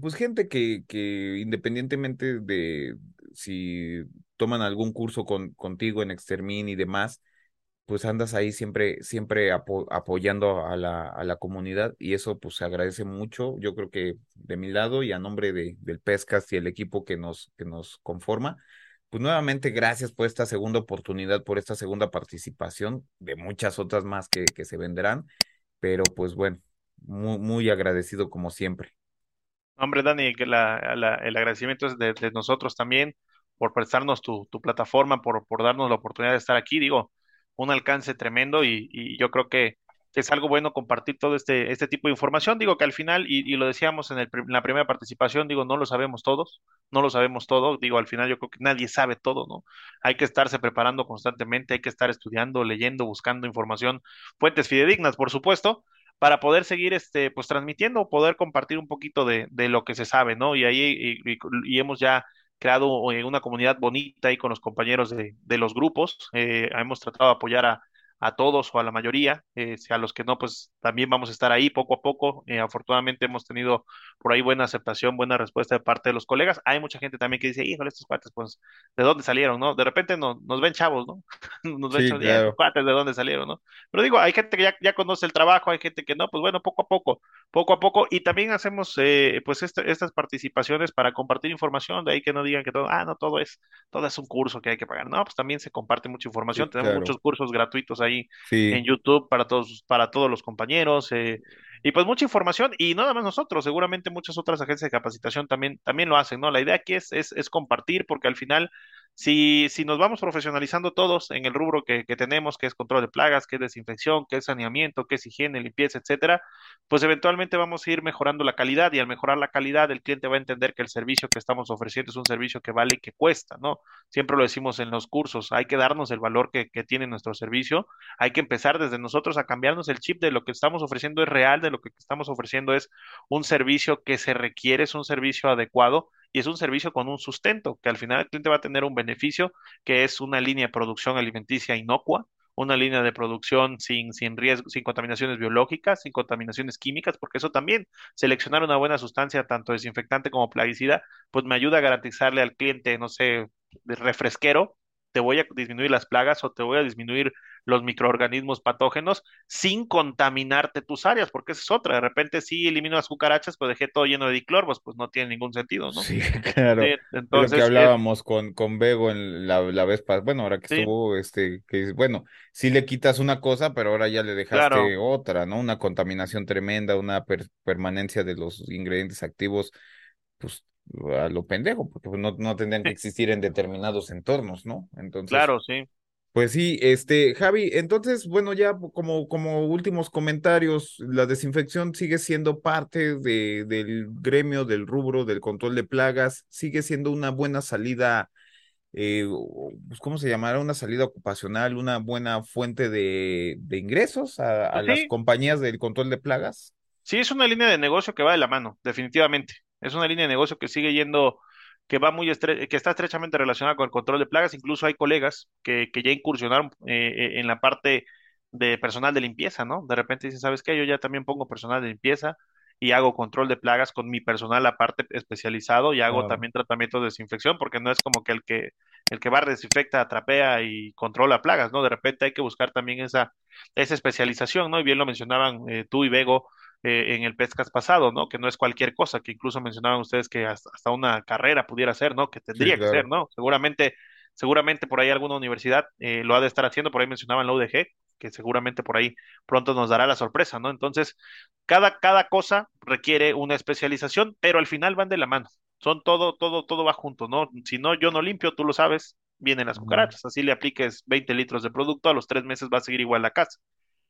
pues gente que, que independientemente de si toman algún curso con, contigo en Extermin y demás, pues andas ahí siempre, siempre apo- apoyando a la, a la comunidad y eso pues se agradece mucho. Yo creo que de mi lado y a nombre de, del Pescast y el equipo que nos, que nos conforma, pues nuevamente gracias por esta segunda oportunidad, por esta segunda participación, de muchas otras más que, que se vendrán, pero pues bueno, muy, muy agradecido como siempre. Hombre, Dani, la- la- el agradecimiento es de, de nosotros también por prestarnos tu, tu plataforma, por, por darnos la oportunidad de estar aquí. Digo, un alcance tremendo y, y yo creo que, es algo bueno compartir todo este, este tipo de información. Digo que al final, y, lo decíamos en, el la primera participación, digo, no lo sabemos todos, no lo sabemos todo. Digo, al final yo creo que nadie sabe todo, ¿no? Hay que estarse preparando constantemente, hay que estar estudiando, leyendo, buscando información, fuentes fidedignas, por supuesto para poder seguir este, pues transmitiendo, poder compartir un poquito de, de lo que se sabe, ¿no? Y ahí y hemos ya creado eh, una comunidad bonita ahí con los compañeros de, de los grupos. Eh, hemos tratado de apoyar a, a todos o a la mayoría, eh, a los que no, pues también vamos a estar ahí poco a poco. Eh, afortunadamente hemos tenido por ahí buena aceptación, buena respuesta de parte de los colegas. Hay mucha gente también que dice, híjole, estos cuates, pues, ¿de dónde salieron, no? De repente no, nos ven chavos, ¿no? Nos ven Sí, chavos, "Ya, estos claro. cuates, ¿de dónde salieron, no? Pero digo, hay gente que ya, ya conoce el trabajo, hay gente que no, pues bueno, poco a poco, poco a poco, y también hacemos eh, pues este- estas participaciones para compartir información, de ahí que no digan que todo, ah, no, todo es, todo es un curso que hay que pagar, no, pues también se comparte mucha Sí, información, tenemos claro. muchos cursos gratuitos ahí en Sí, YouTube para todos, para todos los compañeros, eh, y pues mucha información, y no nada más nosotros, seguramente muchas otras agencias de capacitación también, también lo hacen, ¿no? La idea aquí es, es, es compartir, porque al final si, si nos vamos profesionalizando todos en el rubro que, tenemos, que es control de plagas, que es desinfección, que es saneamiento, que es higiene, limpieza, etcétera, pues eventualmente vamos a ir mejorando la calidad y al mejorar la calidad el cliente va a entender que el servicio que estamos ofreciendo es un servicio que vale y que cuesta, ¿no? Siempre lo decimos en los cursos, hay que darnos el valor que tiene nuestro servicio, hay que empezar desde nosotros a cambiarnos el chip de lo que estamos ofreciendo es real, de lo que estamos ofreciendo es un servicio que se requiere, es un servicio adecuado y es un servicio con un sustento, que al final el cliente va a tener un beneficio, que es una línea de producción alimenticia inocua, una línea de producción sin, sin riesgo, sin contaminaciones biológicas, sin contaminaciones químicas, porque eso también, seleccionar una buena sustancia, tanto desinfectante como plaguicida, pues me ayuda a garantizarle al cliente, no sé, refresquero, te voy a disminuir las plagas o te voy a disminuir los microorganismos patógenos sin contaminarte tus áreas, porque esa es otra. De repente sí elimino las cucarachas, pero dejé todo lleno de diclorvos, pues no tiene ningún sentido, ¿no? Sí, claro. Sí, Lo que entonces, eh, hablábamos con, con Bego en la, la vez pasada, bueno, ahora que sí, estuvo, este, que bueno, sí le quitas una cosa, pero ahora ya le claro, dejaste otra, ¿no? Una contaminación tremenda, una per- permanencia de los ingredientes activos, pues a lo pendejo, porque pues, no, no tendrían que existir en determinados entornos, ¿no? Entonces, claro, sí. pues sí, este, Javi, entonces, bueno, ya como, como últimos comentarios, la desinfección sigue siendo parte de, del gremio, del rubro, del control de plagas, sigue siendo una buena salida, eh, pues, ¿cómo se llamará? Una salida ocupacional, una buena fuente de, de ingresos a, a Pues las compañías del control de plagas. Sí, es una línea de negocio que va de la mano, definitivamente. Es una línea de negocio que sigue yendo, que va muy estre- que está estrechamente relacionada con el control de plagas. Incluso hay colegas que, que ya incursionaron eh, eh, en la parte de personal de limpieza, ¿no? De repente dicen, ¿sabes qué? Yo ya también pongo personal de limpieza y hago control de plagas con mi personal aparte especializado y hago Claro. también tratamiento de desinfección, porque no es como que el que el que barre, desinfecta, trapea y controla plagas, ¿no? De repente hay que buscar también esa esa especialización, ¿no? Y bien lo mencionaban eh, tú y Bego eh, en el podcast pasado, ¿no? Que no es cualquier cosa, que incluso mencionaban ustedes que hasta, hasta una carrera pudiera ser, ¿no? Que Sí, tendría que ser. ¿no? Seguramente, seguramente por ahí alguna universidad eh, lo ha de estar haciendo, por ahí mencionaban la UDG, que seguramente por ahí pronto nos dará la sorpresa, ¿no? Entonces, cada, cada cosa requiere una especialización, pero al final van de la mano. Son todo, todo, todo va junto, ¿no? Si no, yo no limpio, tú lo sabes, vienen las cucarachas. Así le apliques 20 litros de producto, a los tres meses va a seguir igual la casa.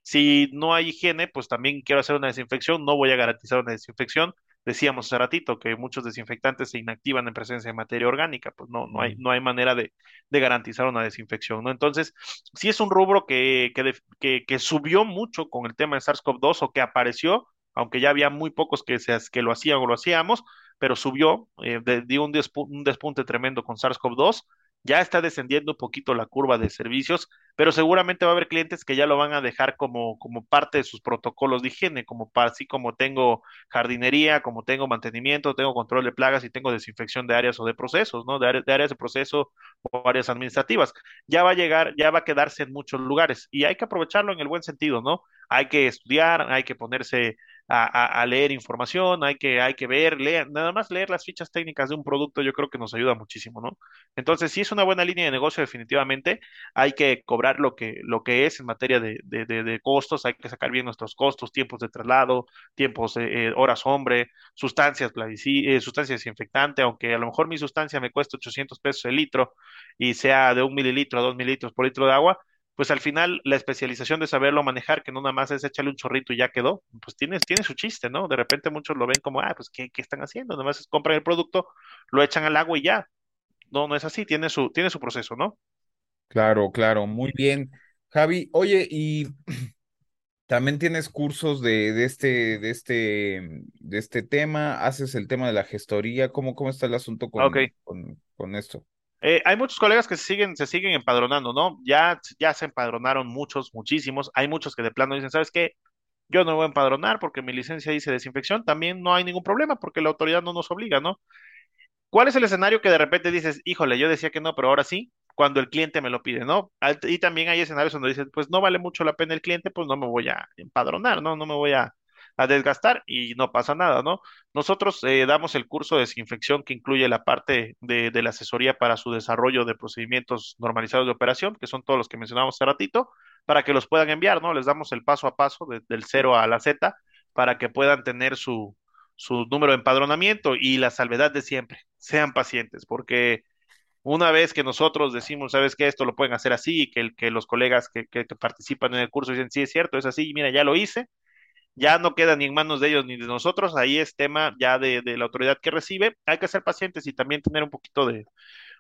Si no hay higiene, pues también quiero hacer una desinfección, no voy a garantizar una desinfección. Decíamos hace ratito que muchos desinfectantes se inactivan en presencia de materia orgánica, pues no, no hay, no hay manera de, de garantizar una desinfección, ¿no? Entonces, sí es un rubro que, que, que, que subió mucho con el tema de SARS-CoV-2 o que apareció, aunque ya había muy pocos que, se, que lo hacían o lo hacíamos, pero subió, eh, de- dio un, despu- un despunte tremendo con SARS-CoV-2. Ya está descendiendo un poquito la curva de servicios pero seguramente va a haber clientes que ya lo van a dejar como, como parte de sus protocolos de higiene, como para, así como tengo jardinería, como tengo mantenimiento, tengo control de plagas y tengo desinfección de áreas o de procesos, ¿no? De, áreas, de áreas de proceso o áreas administrativas. Ya va a llegar, ya va a quedarse en muchos lugares y hay que aprovecharlo en el buen sentido, ¿no? Hay que estudiar, hay que ponerse a, leer información, hay que, hay que ver, leer, nada más leer las fichas técnicas de un producto, yo creo que nos ayuda muchísimo, ¿no? Entonces, sí es una buena línea de negocio definitivamente hay que cobrar lo que, lo que es en materia de, de, de, de costos, hay que sacar bien nuestros costos, tiempos de traslado, tiempos, eh, horas hombre, sustancias, eh, sustancias desinfectante, aunque a lo mejor mi sustancia me cuesta 800 pesos el litro y sea de un mililitro a dos mililitros por litro de agua, pues al final la especialización de saberlo manejar, que no nada más es échale un chorrito y ya quedó, pues tiene, tiene su chiste, ¿no? De repente muchos lo ven como, ah, pues ¿qué, qué están haciendo? Nada más es compran el producto, lo echan al agua y ya. No, no es así, tiene su, tiene su proceso, ¿no? Claro, claro, muy bien. Javi, oye, y también tienes cursos de, de este, de este, de este tema, haces el tema de la gestoría, ¿cómo, cómo está el asunto Ok. con, con, con esto? Eh, hay muchos colegas que se siguen, se siguen empadronando, ¿no? Ya, ya se empadronaron muchos, muchísimos. Hay muchos que de plano dicen, ¿sabes qué? Yo no me voy a empadronar porque mi licencia dice desinfección. También no hay ningún problema porque la autoridad no nos obliga, ¿no? ¿Cuál es el escenario que de repente dices, híjole, yo decía que no, pero ahora sí? Cuando el cliente me lo pide, ¿no? Y también hay escenarios donde dices, pues no vale mucho la pena el cliente, pues no me voy a empadronar, ¿no? No me voy a, a desgastar y no pasa nada, ¿no? Nosotros eh, damos el curso de desinfección que incluye la parte de, la asesoría para su desarrollo de procedimientos normalizados de operación, que son todos los que mencionamos hace ratito, para que los puedan enviar, ¿no? Les damos el paso a paso de- del cero a la Z para que puedan tener su su número de empadronamiento y la salvedad de siempre. Sean pacientes, porque una vez que nosotros decimos, sabes que esto lo pueden hacer así, y que, que los colegas que, que- que participan en el curso dicen, sí, es cierto, es así, mira, ya lo hice, ya no queda ni en manos de ellos ni de nosotros, ahí es tema ya de, la autoridad que recibe. Hay que ser pacientes y también tener un poquito de,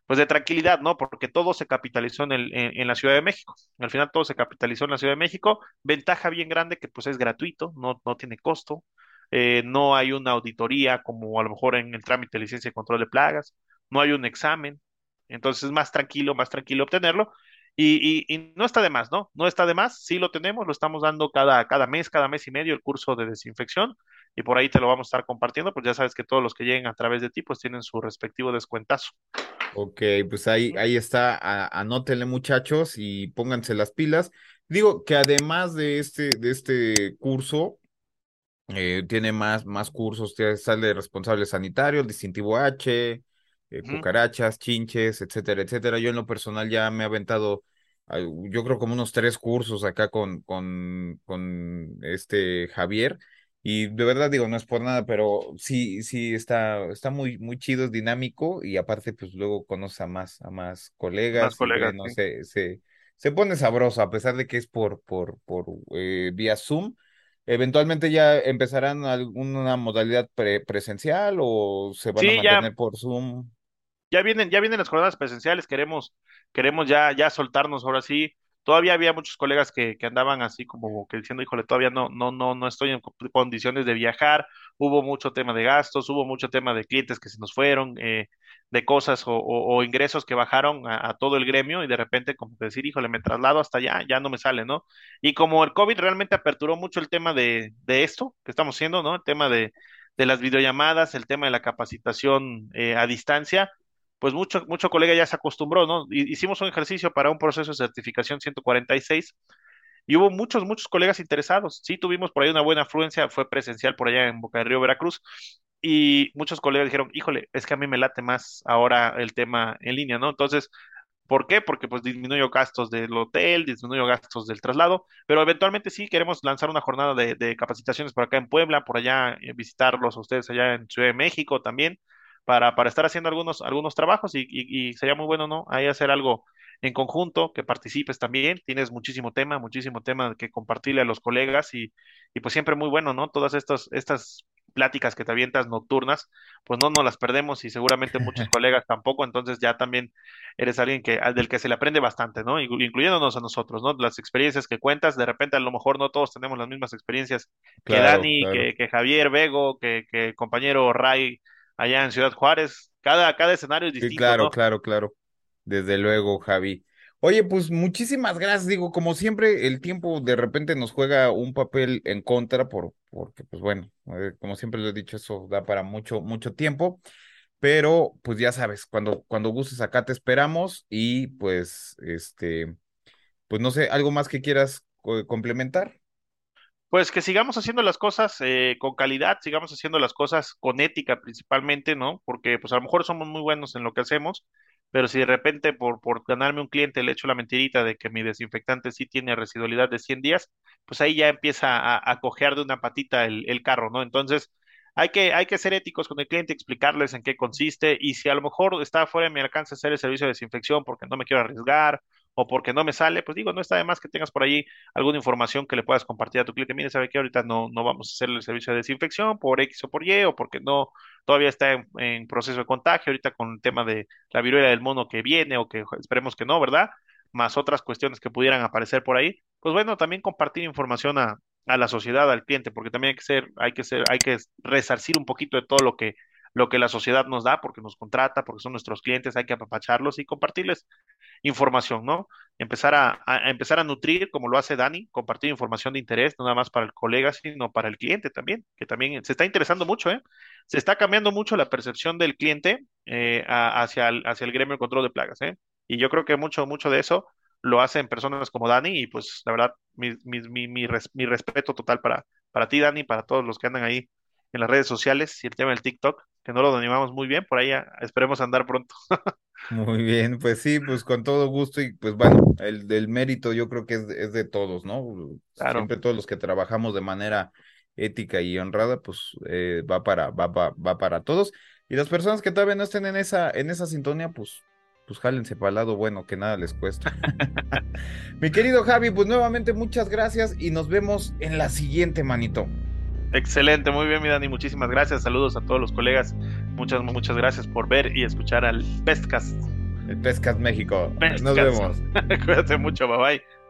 pues de tranquilidad, ¿no? Porque todo se capitalizó en, el, en, en la Ciudad de México. Al final todo se capitalizó en la Ciudad de México. Ventaja bien grande que pues es gratuito, no, no tiene costo. Eh, no hay una auditoría como a lo mejor en el trámite de licencia de control de plagas. No hay un examen. Entonces es más tranquilo, más tranquilo obtenerlo. Y, y, y no está de más, ¿no? No está de más, sí lo tenemos, lo estamos dando cada, cada mes, cada mes y medio el curso de desinfección y por ahí te lo vamos a estar compartiendo, pues ya sabes que todos los que lleguen a través de ti pues tienen su respectivo descuentazo. Ok, pues ahí, ahí está, anótenle muchachos y pónganse las pilas. Digo que además de este, de este curso, eh, tiene más, más cursos, sale responsable sanitario, el distintivo H, eh, cucarachas, chinches, etcétera, etcétera. Yo en lo personal ya me he aventado, yo creo como unos tres cursos acá con, con, con este Javier. Y de verdad digo, no es por nada, pero sí, sí está, está muy, muy chido, es dinámico y aparte, pues luego conoce a más, a más colegas. Más colegas. no se, se, se pone sabroso, a pesar de que es por, por, por eh, vía Zoom. Eventualmente ya empezarán alguna modalidad presencial o se van a mantener por Zoom ya vienen, ya vienen las jornadas presenciales, queremos, queremos ya, ya soltarnos ahora sí. Todavía había muchos colegas que, que andaban así como que diciendo, híjole, todavía no, no, no, no estoy en condiciones de viajar. Hubo mucho tema de gastos, hubo mucho tema de clientes que se nos fueron, eh, de cosas o, ingresos que bajaron a, todo el gremio y de repente como decir, híjole, me traslado hasta allá, ya no me sale, ¿no? Y como el COVID realmente aperturó mucho el tema de, de esto que estamos haciendo, ¿no? El tema de, de las videollamadas, el tema de la capacitación eh, a distancia, pues mucho, mucho colega ya se acostumbró, ¿no? Hicimos un ejercicio para un proceso de certificación 146 y hubo muchos, muchos colegas interesados. Sí, tuvimos por ahí una buena afluencia, fue presencial por allá en Boca del Río, Veracruz, y muchos colegas dijeron, híjole, es que a mí me late más ahora el tema en línea, ¿no? Entonces, ¿por qué? Porque pues disminuyó gastos del hotel, disminuyó gastos del traslado, pero eventualmente sí queremos lanzar una jornada de, de capacitaciones por acá en Puebla, por allá eh, visitarlos a ustedes allá en Ciudad de México también para, para estar haciendo algunos, algunos trabajos y, y, sería muy bueno, ¿no? Ahí hacer algo en conjunto, que participes también, tienes muchísimo tema, muchísimo tema que compartirle a los colegas y, y pues siempre muy bueno, ¿no? Todas estas, estas pláticas que te avientas nocturnas, pues no nos las perdemos y seguramente muchos colegas tampoco, entonces ya también eres alguien que, del que se le aprende bastante, ¿no? Incluyéndonos a nosotros, ¿no? Las experiencias que cuentas, de repente a lo mejor no todos tenemos las mismas experiencias que Dani, Que, que, Javier Vego, que, que el compañero Ray allá en Ciudad Juárez. Cada, cada escenario es distinto. Sí, claro, claro, claro. Desde luego, Javi. Oye, pues muchísimas gracias. Digo, como siempre, el tiempo de repente nos juega un papel en contra, por, porque, pues bueno, eh, como siempre lo he dicho, eso da para mucho, mucho tiempo. Pero, pues ya sabes, cuando, cuando gustes acá te esperamos y pues, este, pues no sé, ¿algo más que quieras complementar? Pues que sigamos haciendo las cosas eh, con calidad, sigamos haciendo las cosas con ética principalmente, ¿no? Porque pues a lo mejor somos muy buenos en lo que hacemos, pero si de repente por, por ganarme un cliente le echo la mentirita de que mi desinfectante sí tiene residualidad de 100 días, pues ahí ya empieza a, a cojear de una patita el, el carro, ¿no? Entonces, hay que, hay que ser éticos con el cliente, explicarles en qué consiste y si a lo mejor está fuera de mi alcance hacer el servicio de desinfección porque no me quiero arriesgar o porque no me sale, pues digo, no está de más que tengas por ahí alguna información que le puedas compartir a tu cliente. Mire, sabe que ahorita no, no vamos a hacer el servicio de desinfección por X o por Y, o porque no, todavía está en, proceso de contagio, ahorita con el tema de la viruela del mono que viene, o que esperemos que no, ¿verdad? Más otras cuestiones que pudieran aparecer por ahí. Pues bueno, también compartir información a, a la sociedad, al cliente, porque también hay que ser, hay que ser, hay que resarcir un poquito de todo lo que lo que la sociedad nos da, porque nos contrata, porque son nuestros clientes, hay que apapacharlos y compartirles información, ¿no? Empezar a, empezar a nutrir, como lo hace Dani, compartir información de interés, no nada más para el colega, sino para el cliente también, que también se está interesando mucho, ¿eh? Se está cambiando mucho la percepción del cliente eh, hacia, el, hacia el gremio de control de plagas, ¿eh? Y yo creo que mucho, mucho de eso lo hacen personas como Dani y pues la verdad, mi, mi, mi, mi respeto total para, para ti, Dani, para todos los que andan ahí en las redes sociales y el tema del TikTok, que no lo animamos muy bien, por ahí esperemos andar pronto. Muy bien, pues sí, pues con todo gusto y pues bueno, el del mérito yo creo que es, de todos, ¿no? Siempre todos los que trabajamos de manera ética y honrada, pues eh, va para, va, va, para todos. Y las personas que todavía no estén en esa, en esa sintonía, pues, pues jálense para el lado bueno, que nada les cuesta. Mi querido Javi, pues nuevamente muchas gracias y nos vemos en la siguiente, manito. Excelente, muy bien, mi Dani, muchísimas gracias. Saludos a todos los colegas. Muchas, muchas gracias por ver y escuchar al Pestcast. El Pestcast México. Nos vemos. Cuídate mucho, bye bye.